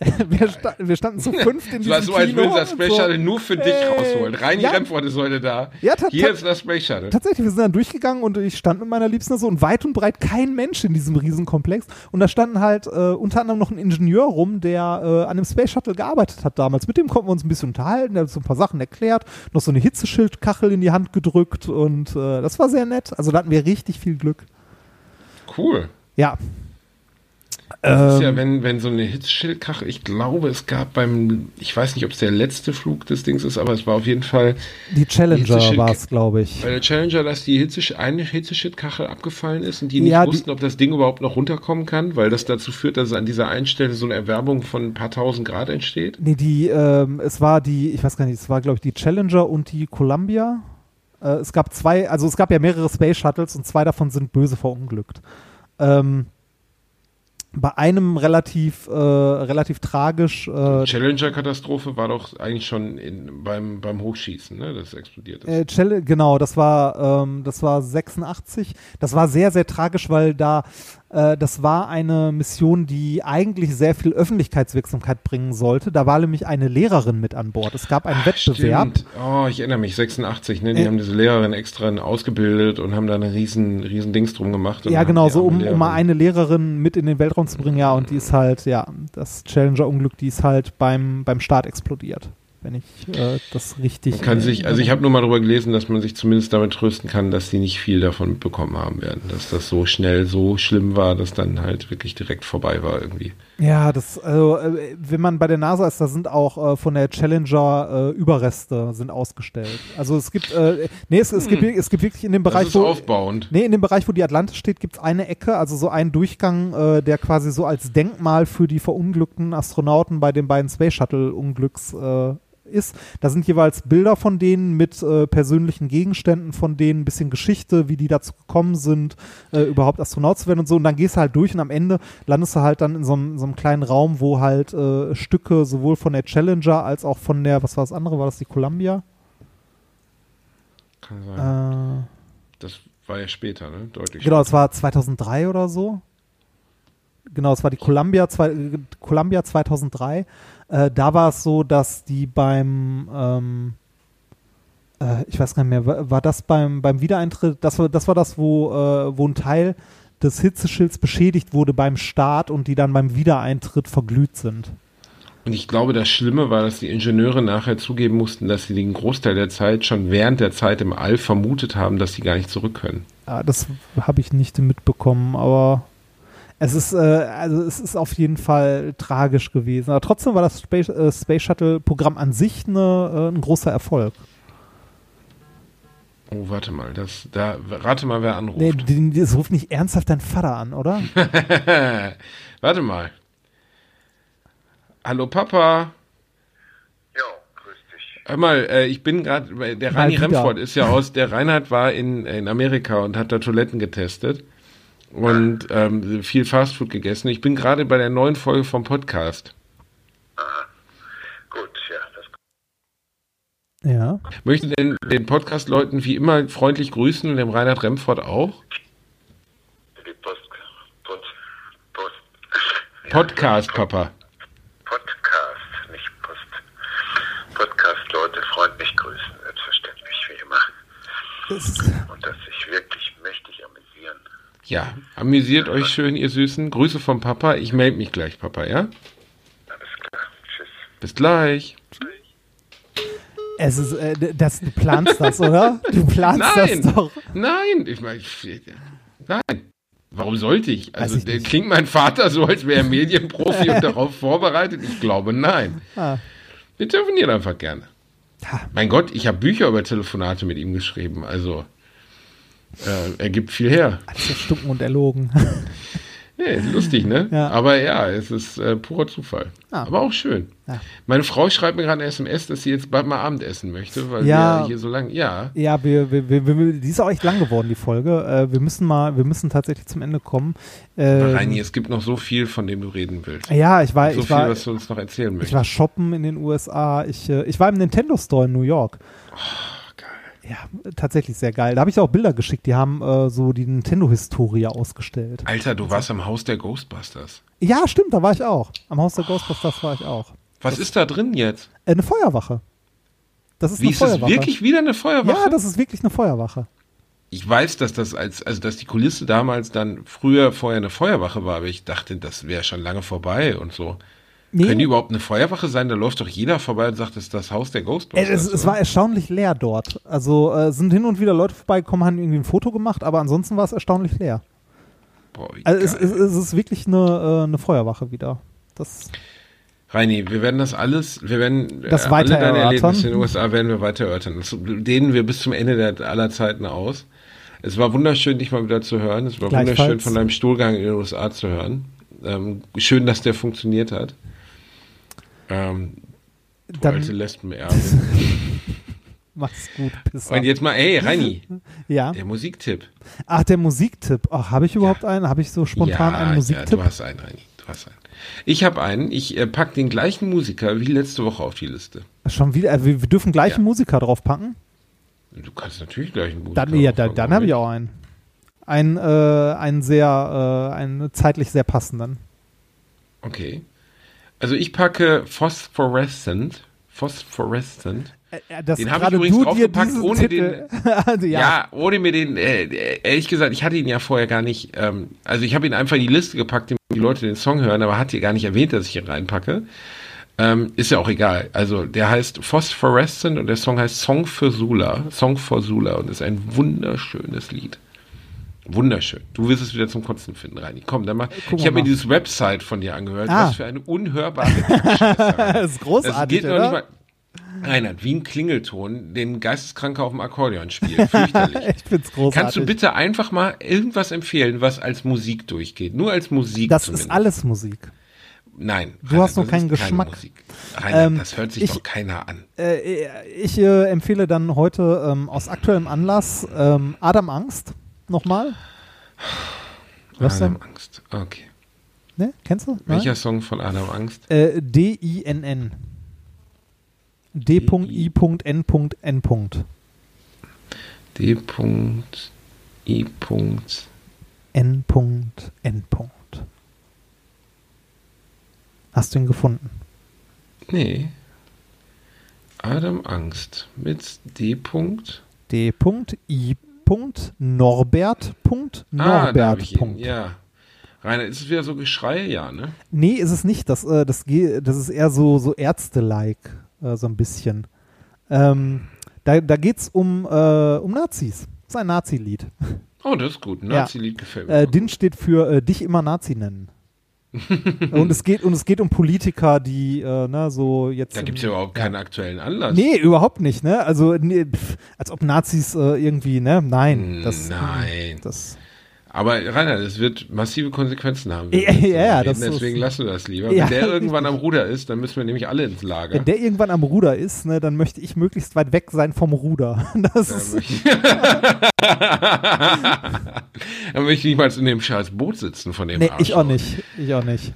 wir, sta wir standen zu fünft in Es diesem war so, als Kino würden sie das Space so. Shuttle nur für dich Äh, rausholen. Rein ja. die Rennfreude da. Ja, Hier ist das Space Shuttle. Tatsächlich, wir sind dann durchgegangen und ich stand mit meiner Liebsten so und weit und breit kein Mensch in diesem Riesenkomplex. Und da standen halt äh, unter anderem noch ein Ingenieur rum, der äh, an dem Space Shuttle gearbeitet hat damals. Mit dem konnten wir uns ein bisschen unterhalten, der hat so ein paar Sachen erklärt, noch so eine Hitzeschildkachel in die Hand gedrückt und äh, das war sehr nett. Also da hatten wir richtig viel Glück. Cool. Ja. Das ist ja, Ähm, wenn, wenn so eine Hitzschildkachel, ich glaube, es gab beim, ich weiß nicht, ob es der letzte Flug des Dings ist, aber es war auf jeden Fall die Challenger war es, glaube ich. bei der Challenger, dass die Hitze, eine Hitzeschildkachel abgefallen ist und die nicht Ja, die- wussten, ob das Ding überhaupt noch runterkommen kann, weil das dazu führt, dass an dieser einen Stelle so eine Erwärmung von ein paar tausend Grad entsteht. Nee, die, ähm, es war die, ich weiß gar nicht, es war, glaube ich, die Challenger und die Columbia. Äh, es gab zwei, also es gab ja mehrere Space Shuttles und zwei davon sind böse verunglückt. Ähm, bei einem relativ, äh, relativ tragisch, äh, Challenger-Katastrophe war doch eigentlich schon in, beim, beim Hochschießen, ne, das explodiert ist. Äh, genau, das war, ähm, das war 86. Das war sehr, sehr tragisch, weil da, das war eine Mission, die eigentlich sehr viel Öffentlichkeitswirksamkeit bringen sollte. Da war nämlich eine Lehrerin mit an Bord. Es gab einen Wettbewerb. Stimmt. Oh, ich erinnere mich, 86, ne? Die Äh. haben diese Lehrerin extra ausgebildet und haben da eine riesen, riesen Dings drum gemacht. Ja, genau, so um, um mal eine Lehrerin mit in den Weltraum zu bringen, ja, und die ist halt, ja, das Challenger-Unglück, die ist halt beim, beim Start explodiert. Wenn ich äh, das richtig. Man kann sich, also ich habe nur mal darüber gelesen, dass man sich zumindest damit trösten kann, dass die nicht viel davon mitbekommen haben werden. Dass das so schnell so schlimm war, dass dann halt wirklich direkt vorbei war irgendwie. Ja, das, also, äh, wenn man bei der NASA ist, da sind auch äh, von der Challenger äh, Überreste sind ausgestellt. Also es gibt, äh, nee, es, es, gibt, es gibt wirklich in dem Das Bereich, ist wo, aufbauend. nee, in dem Bereich, wo die Atlantis steht, gibt es eine Ecke, also so einen Durchgang, äh, der quasi so als Denkmal für die verunglückten Astronauten bei den beiden Space Shuttle Unglücks äh, ist. Da sind jeweils Bilder von denen mit äh, persönlichen Gegenständen von denen, ein bisschen Geschichte, wie die dazu gekommen sind, äh, überhaupt Astronaut zu werden und so. Und dann gehst du halt durch und am Ende landest du halt dann in so einem, so einem kleinen Raum, wo halt äh, Stücke sowohl von der Challenger als auch von der, was war das andere, war das die Columbia? Kann sein. Äh, das war ja später, ne? Deutlich. Genau, es war 2003 oder so. Genau, es war die Columbia, zwei, äh, Columbia 2003. Äh, da war es so, dass die beim, ähm, äh, ich weiß gar nicht mehr, war, war das beim, beim Wiedereintritt, das war das, war das wo, äh, wo ein Teil des Hitzeschilds beschädigt wurde beim Start und die dann beim Wiedereintritt verglüht sind. Und ich glaube, das Schlimme war, dass die Ingenieure nachher zugeben mussten, dass sie den Großteil der Zeit schon während der Zeit im All vermutet haben, dass sie gar nicht zurück können. Ja, das habe ich nicht mitbekommen, aber es ist, äh, also es ist auf jeden Fall tragisch gewesen. Aber trotzdem war das Space, äh, Space Shuttle Programm an sich eine, äh, ein großer Erfolg. Oh, warte mal, das, da, rate mal, wer anruft. Nee, das ruft nicht ernsthaft dein Vater an, oder? warte mal. Hallo Papa. Jo, grüß dich. Hör mal, äh, ich bin gerade, der wieder. Remford ist ja aus, der Reinhard war in, in Amerika und hat da Toiletten getestet und ähm, viel Fastfood gegessen. Ich bin gerade bei der neuen Folge vom Podcast. Gut, ja, das Ja. Möchte den, den Podcast-Leuten wie immer freundlich grüßen und dem Reinhard Remford auch. die Post, Post, Post, Podcast, Papa. Podcast, nicht Post. Podcast-Leute freundlich grüßen, selbstverständlich, wie immer. Das ist, Und dass sich wirklich mächtig amüsieren. Ja, amüsiert euch schön, ihr Süßen. Grüße vom Papa. Ich melde mich gleich, Papa, ja? Alles klar. Tschüss. Bis gleich. es ist, äh, das, du planst das, oder? Du planst Nein, das doch. nein, ich meine, ich- nein. Warum sollte ich? Also, ich der klingt mein Vater so, als wäre er Medienprofi und darauf vorbereitet. Ich glaube, nein. Ah. Wir telefonieren einfach gerne. Ha. Mein Gott, ich habe Bücher über Telefonate mit ihm geschrieben. Also, äh, er gibt viel her. Alles erstunken und erlogen. Ist lustig, ne? Ja. Aber ja, es ist äh, purer Zufall. Ah. Aber auch schön. Ja. Meine Frau schreibt mir gerade eine SMS, dass sie jetzt bald mal Abendessen möchte, weil Ja. wir hier so lange. Ja. Ja, wir, wir, wir, wir, die ist auch echt lang geworden, die Folge. Äh, wir müssen mal, wir müssen tatsächlich zum Ende kommen. Aber Äh, Reini, es gibt noch so viel, von dem du reden willst. ja, ich war, so ich viel, war, was du uns noch erzählen ich möchtest. war shoppen in den USA. Ich, äh, ich war im Nintendo Store in New York. geil. Ja, tatsächlich sehr geil. Da habe ich auch Bilder geschickt. Die haben äh, so die Nintendo-Historie ausgestellt. Alter, du warst am Haus der Ghostbusters. Ja, stimmt, da war ich auch. Am Haus der Ghostbusters war ich auch. Was ist da drin jetzt? Äh, eine Feuerwache. Das ist Wie eine ist das Feuerwache. wirklich wieder eine Feuerwache? Ja, das ist wirklich eine Feuerwache. ich weiß, dass das als, also dass die Kulisse damals dann früher vorher eine Feuerwache war, aber ich dachte, das wäre schon lange vorbei und so. Nee, Können die überhaupt eine Feuerwache sein? Da läuft doch jeder vorbei und sagt, das ist das Haus der Ghostbusters. es, es war erstaunlich leer dort. Also äh, sind hin und wieder Leute vorbeigekommen, haben irgendwie ein Foto gemacht, aber ansonsten war es erstaunlich leer. Boah, Also es, es, ist wirklich eine, äh, eine Feuerwache wieder. Das, Reini, wir werden das alles, wir werden Das äh, weiter alle deine erörtern. Erlebnisse in den USA werden wir weiter erörtern. Das dehnen wir bis zum Ende der, aller Zeiten aus. Es war wunderschön, dich mal wieder zu hören. Es war wunderschön, von deinem Stuhlgang in den USA zu hören. Ähm, schön, dass der funktioniert hat. Ähm, du Dann- alte Lesbenerbin. mach's gut, Pisser. Und jetzt mal, hey, Reini, ja. der Musiktipp. Ach, der Musiktipp. Ach, habe ich überhaupt einen? Habe ich so spontan ja, einen Ja, Musiktipp? du hast einen, Reini. Du hast einen. Ich habe einen. Ich äh, pack den gleichen Musiker wie letzte Woche auf die Liste. Schon wieder? Äh, wir, dürfen gleich Ja. Musiker draufpacken? Du kannst natürlich gleich einen Musiker Dann, ja, dann, dann habe ich auch einen. Einen, äh, einen sehr, äh, einen zeitlich sehr passenden. Okay. Also ich packe Phosphorescent. Phosphorescent. Äh, das Den hab ich übrigens draufgepackt, ohne Titel, also, Ja. ja. ohne mir den, äh, ehrlich gesagt, ich hatte ihn ja vorher gar nicht, ähm, also ich habe ihn einfach in die Liste gepackt, damit die Leute den Song hören, aber hat hier gar nicht erwähnt, dass ich ihn reinpacke. Ähm, ist ja auch egal. Also der heißt Phosphorescent und der Song heißt Song für Sula. Song for Sula und ist ein wunderschönes Lied. Wunderschön. Du wirst es wieder zum Kotzen finden, Reini. Komm, dann mach. Gucken ich wir habe mir mal. dieses Website von dir angehört. Ah. Was für eine unhörbare. Das ist großartig, Das geht noch oder? nicht mal. Reinhard, wie ein Klingelton, den Geisteskranker auf dem Akkordeon spielt. Fürchterlich. ich find's großartig. Kannst du bitte einfach mal irgendwas empfehlen, was als Musik durchgeht? Nur als Musik das zumindest. ist alles Musik. Nein. Du hast noch keinen Geschmack. Reinhard, Ähm, das hört sich ich- doch keiner an. Äh, ich äh, empfehle dann heute ähm, aus aktuellem Anlass ähm, Adam Angst nochmal. Was denn? Adam Angst. Okay. Ne? Kennst du? Nein? Welcher Song von Adam Angst? Äh, D-I-N-N. D.I.N.N. D.I. N. N. Hast du ihn gefunden? Nee. Adam Angst mit D. D.I. Norbert. Ah, Norbert. ihn. Ja. Rainer, ist es wieder so Geschrei? Ja, ne? Nee, ist es nicht. Das, äh, das, das ist eher so, so Ärzte-like, äh, so ein bisschen. Ähm, da da geht es um, äh, um Nazis. Das ist ein Nazi-Lied. Oh, das ist gut. Ja. Nazi-Lied gefällt mir. Äh, DIN steht für äh, dich immer Nazi nennen. und es geht und es geht um Politiker, die äh, ne, so jetzt. Da gibt es ja überhaupt keinen aktuellen Anlass. Nee, überhaupt nicht, ne? Also nee, pff, als ob Nazis äh, irgendwie, ne? Nein. Das, Nein. Das, Aber Rainer, das wird massive Konsequenzen haben. Ja, ja, das Deswegen ist- lassen wir das lieber. Ja, Wenn der irgendwann am Ruder ist, dann müssen wir nämlich alle ins Lager. wenn der irgendwann am Ruder ist, ne, dann möchte ich möglichst weit weg sein vom Ruder. Das ist, dann möchte ich nicht mal in dem scheiß Boot sitzen von dem nee, Arschloch. ich auch nicht. Ich auch nicht.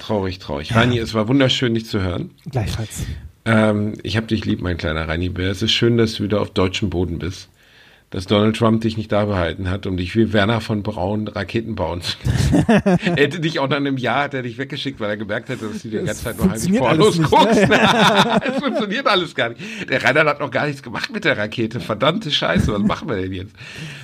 Traurig, traurig. Reini, es war wunderschön, dich zu hören. Gleichfalls. Ähm, ich hab dich lieb, mein kleiner Reini Bär. Es ist schön, dass du wieder auf deutschem Boden bist. Dass Donald Trump dich nicht da behalten hat, um dich wie Werner von Braun Raketen bauen zu lassen. hätte dich auch nach einem Jahr hat er dich weggeschickt, weil er gemerkt hätte, dass du die ganze Zeit nur heimlich Pornos nicht, guckst. es funktioniert alles gar nicht. Der Rainer hat noch gar nichts gemacht mit der Rakete. Verdammte Scheiße, was machen wir denn jetzt?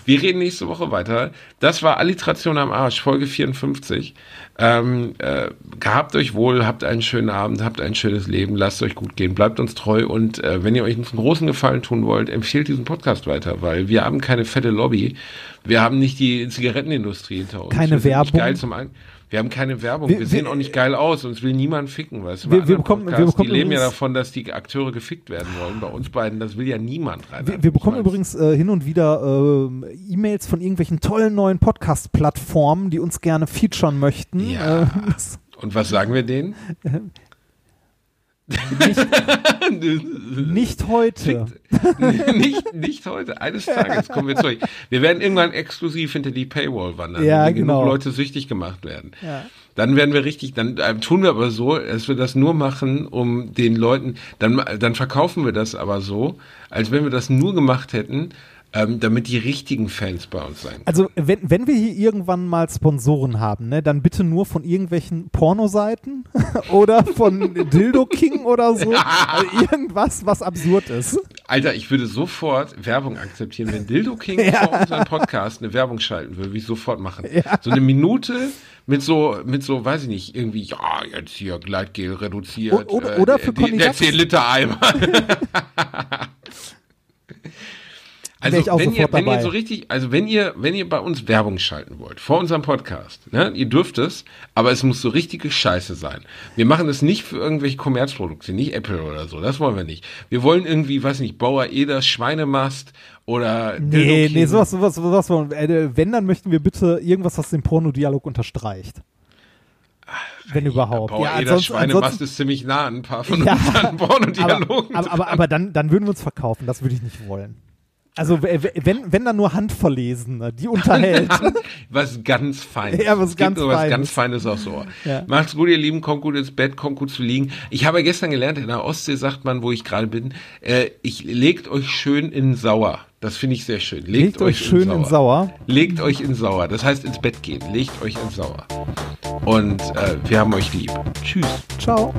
Wir reden nächste Woche weiter. Das war Alliteration am Arsch, Folge 54. Ähm, äh, gehabt euch wohl, habt einen schönen Abend, habt ein schönes Leben, lasst euch gut gehen, bleibt uns treu und äh, wenn ihr euch einen großen Gefallen tun wollt, empfehlt diesen Podcast weiter, weil wir haben keine fette Lobby, wir haben nicht die Zigarettenindustrie hinter uns. Keine Werbung. Geil zum An wir haben keine Werbung, Wir- wir, sehen wir- auch nicht geil aus, uns will niemand ficken, weißt du? Wir- wir bekommen- wir bekommen die leben ja übrigens- davon, dass die Akteure gefickt werden wollen. Bei uns beiden, das will ja niemand rein. Wir, bekommen übrigens äh, hin und wieder ähm, E-Mails von irgendwelchen tollen neuen Podcast-Plattformen, die uns gerne featuren möchten. Ja. Äh, Und was sagen wir denen? nicht heute. nicht, nicht heute. Eines Tages kommen wir zu euch. Wir werden irgendwann exklusiv hinter die Paywall wandern, Ja, wenn genau. genug Leute süchtig gemacht werden. Ja. Dann werden wir richtig, dann äh, tun wir aber so, dass wir das nur machen, um den Leuten, dann, dann verkaufen wir das aber so, als wenn wir das nur gemacht hätten, ähm, damit die richtigen Fans bei uns sein also, können. Also wenn, wenn wir hier irgendwann mal Sponsoren haben, ne, dann bitte nur von irgendwelchen Pornoseiten oder von Dildo King oder so. Ja. Also irgendwas, was absurd ist. Alter, ich würde sofort Werbung akzeptieren, wenn Dildo King ja. vor unserem Podcast eine Werbung schalten würde, würde ich sofort machen. Ja. So eine Minute mit so, mit so, weiß ich nicht, irgendwie, ja, jetzt hier Gleitgel reduziert. O oder, äh, oder äh, für äh, Der 10-Liter-Eimer. Also ich auch wenn ihr, wenn ihr so richtig, also wenn ihr, wenn ihr bei uns Werbung schalten wollt, vor unserem Podcast, ne, ihr dürft es, aber es muss so richtige Scheiße sein. Wir machen das nicht für irgendwelche Kommerzprodukte, nicht Apple oder so, das wollen wir nicht. Wir wollen irgendwie, weiß nicht, Bauer Eders Schweinemast oder Nee, nee, sowas, sowas, sowas. wollen wir- Äh, wenn, dann möchten wir bitte irgendwas, was den Pornodialog unterstreicht. Wenn überhaupt. Bauer ja, ansonsten, Schweinemast ansonsten, ist ziemlich nah an ein paar von Ja, unseren aber, Pornodialogen. aber, aber, aber dann, dann würden wir uns verkaufen. Das würde ich nicht wollen. Also wenn, wenn dann nur Handverlesene, die unterhält. was ganz Feines. Ja, was es ganz gibt nur was Feines. ganz Feines aufs Ohr. Ja. Macht's gut, ihr Lieben, kommt gut ins Bett, kommt gut zu liegen. Ich habe gestern gelernt, in der Ostsee sagt man, wo ich gerade bin, äh, ich legt euch schön in Sauer. Das finde ich sehr schön. Legt, Legt euch schön in Sauer. Legt euch in Sauer. Das heißt ins Bett gehen. Legt euch in Sauer. Und äh, wir haben euch lieb. Tschüss. Ciao.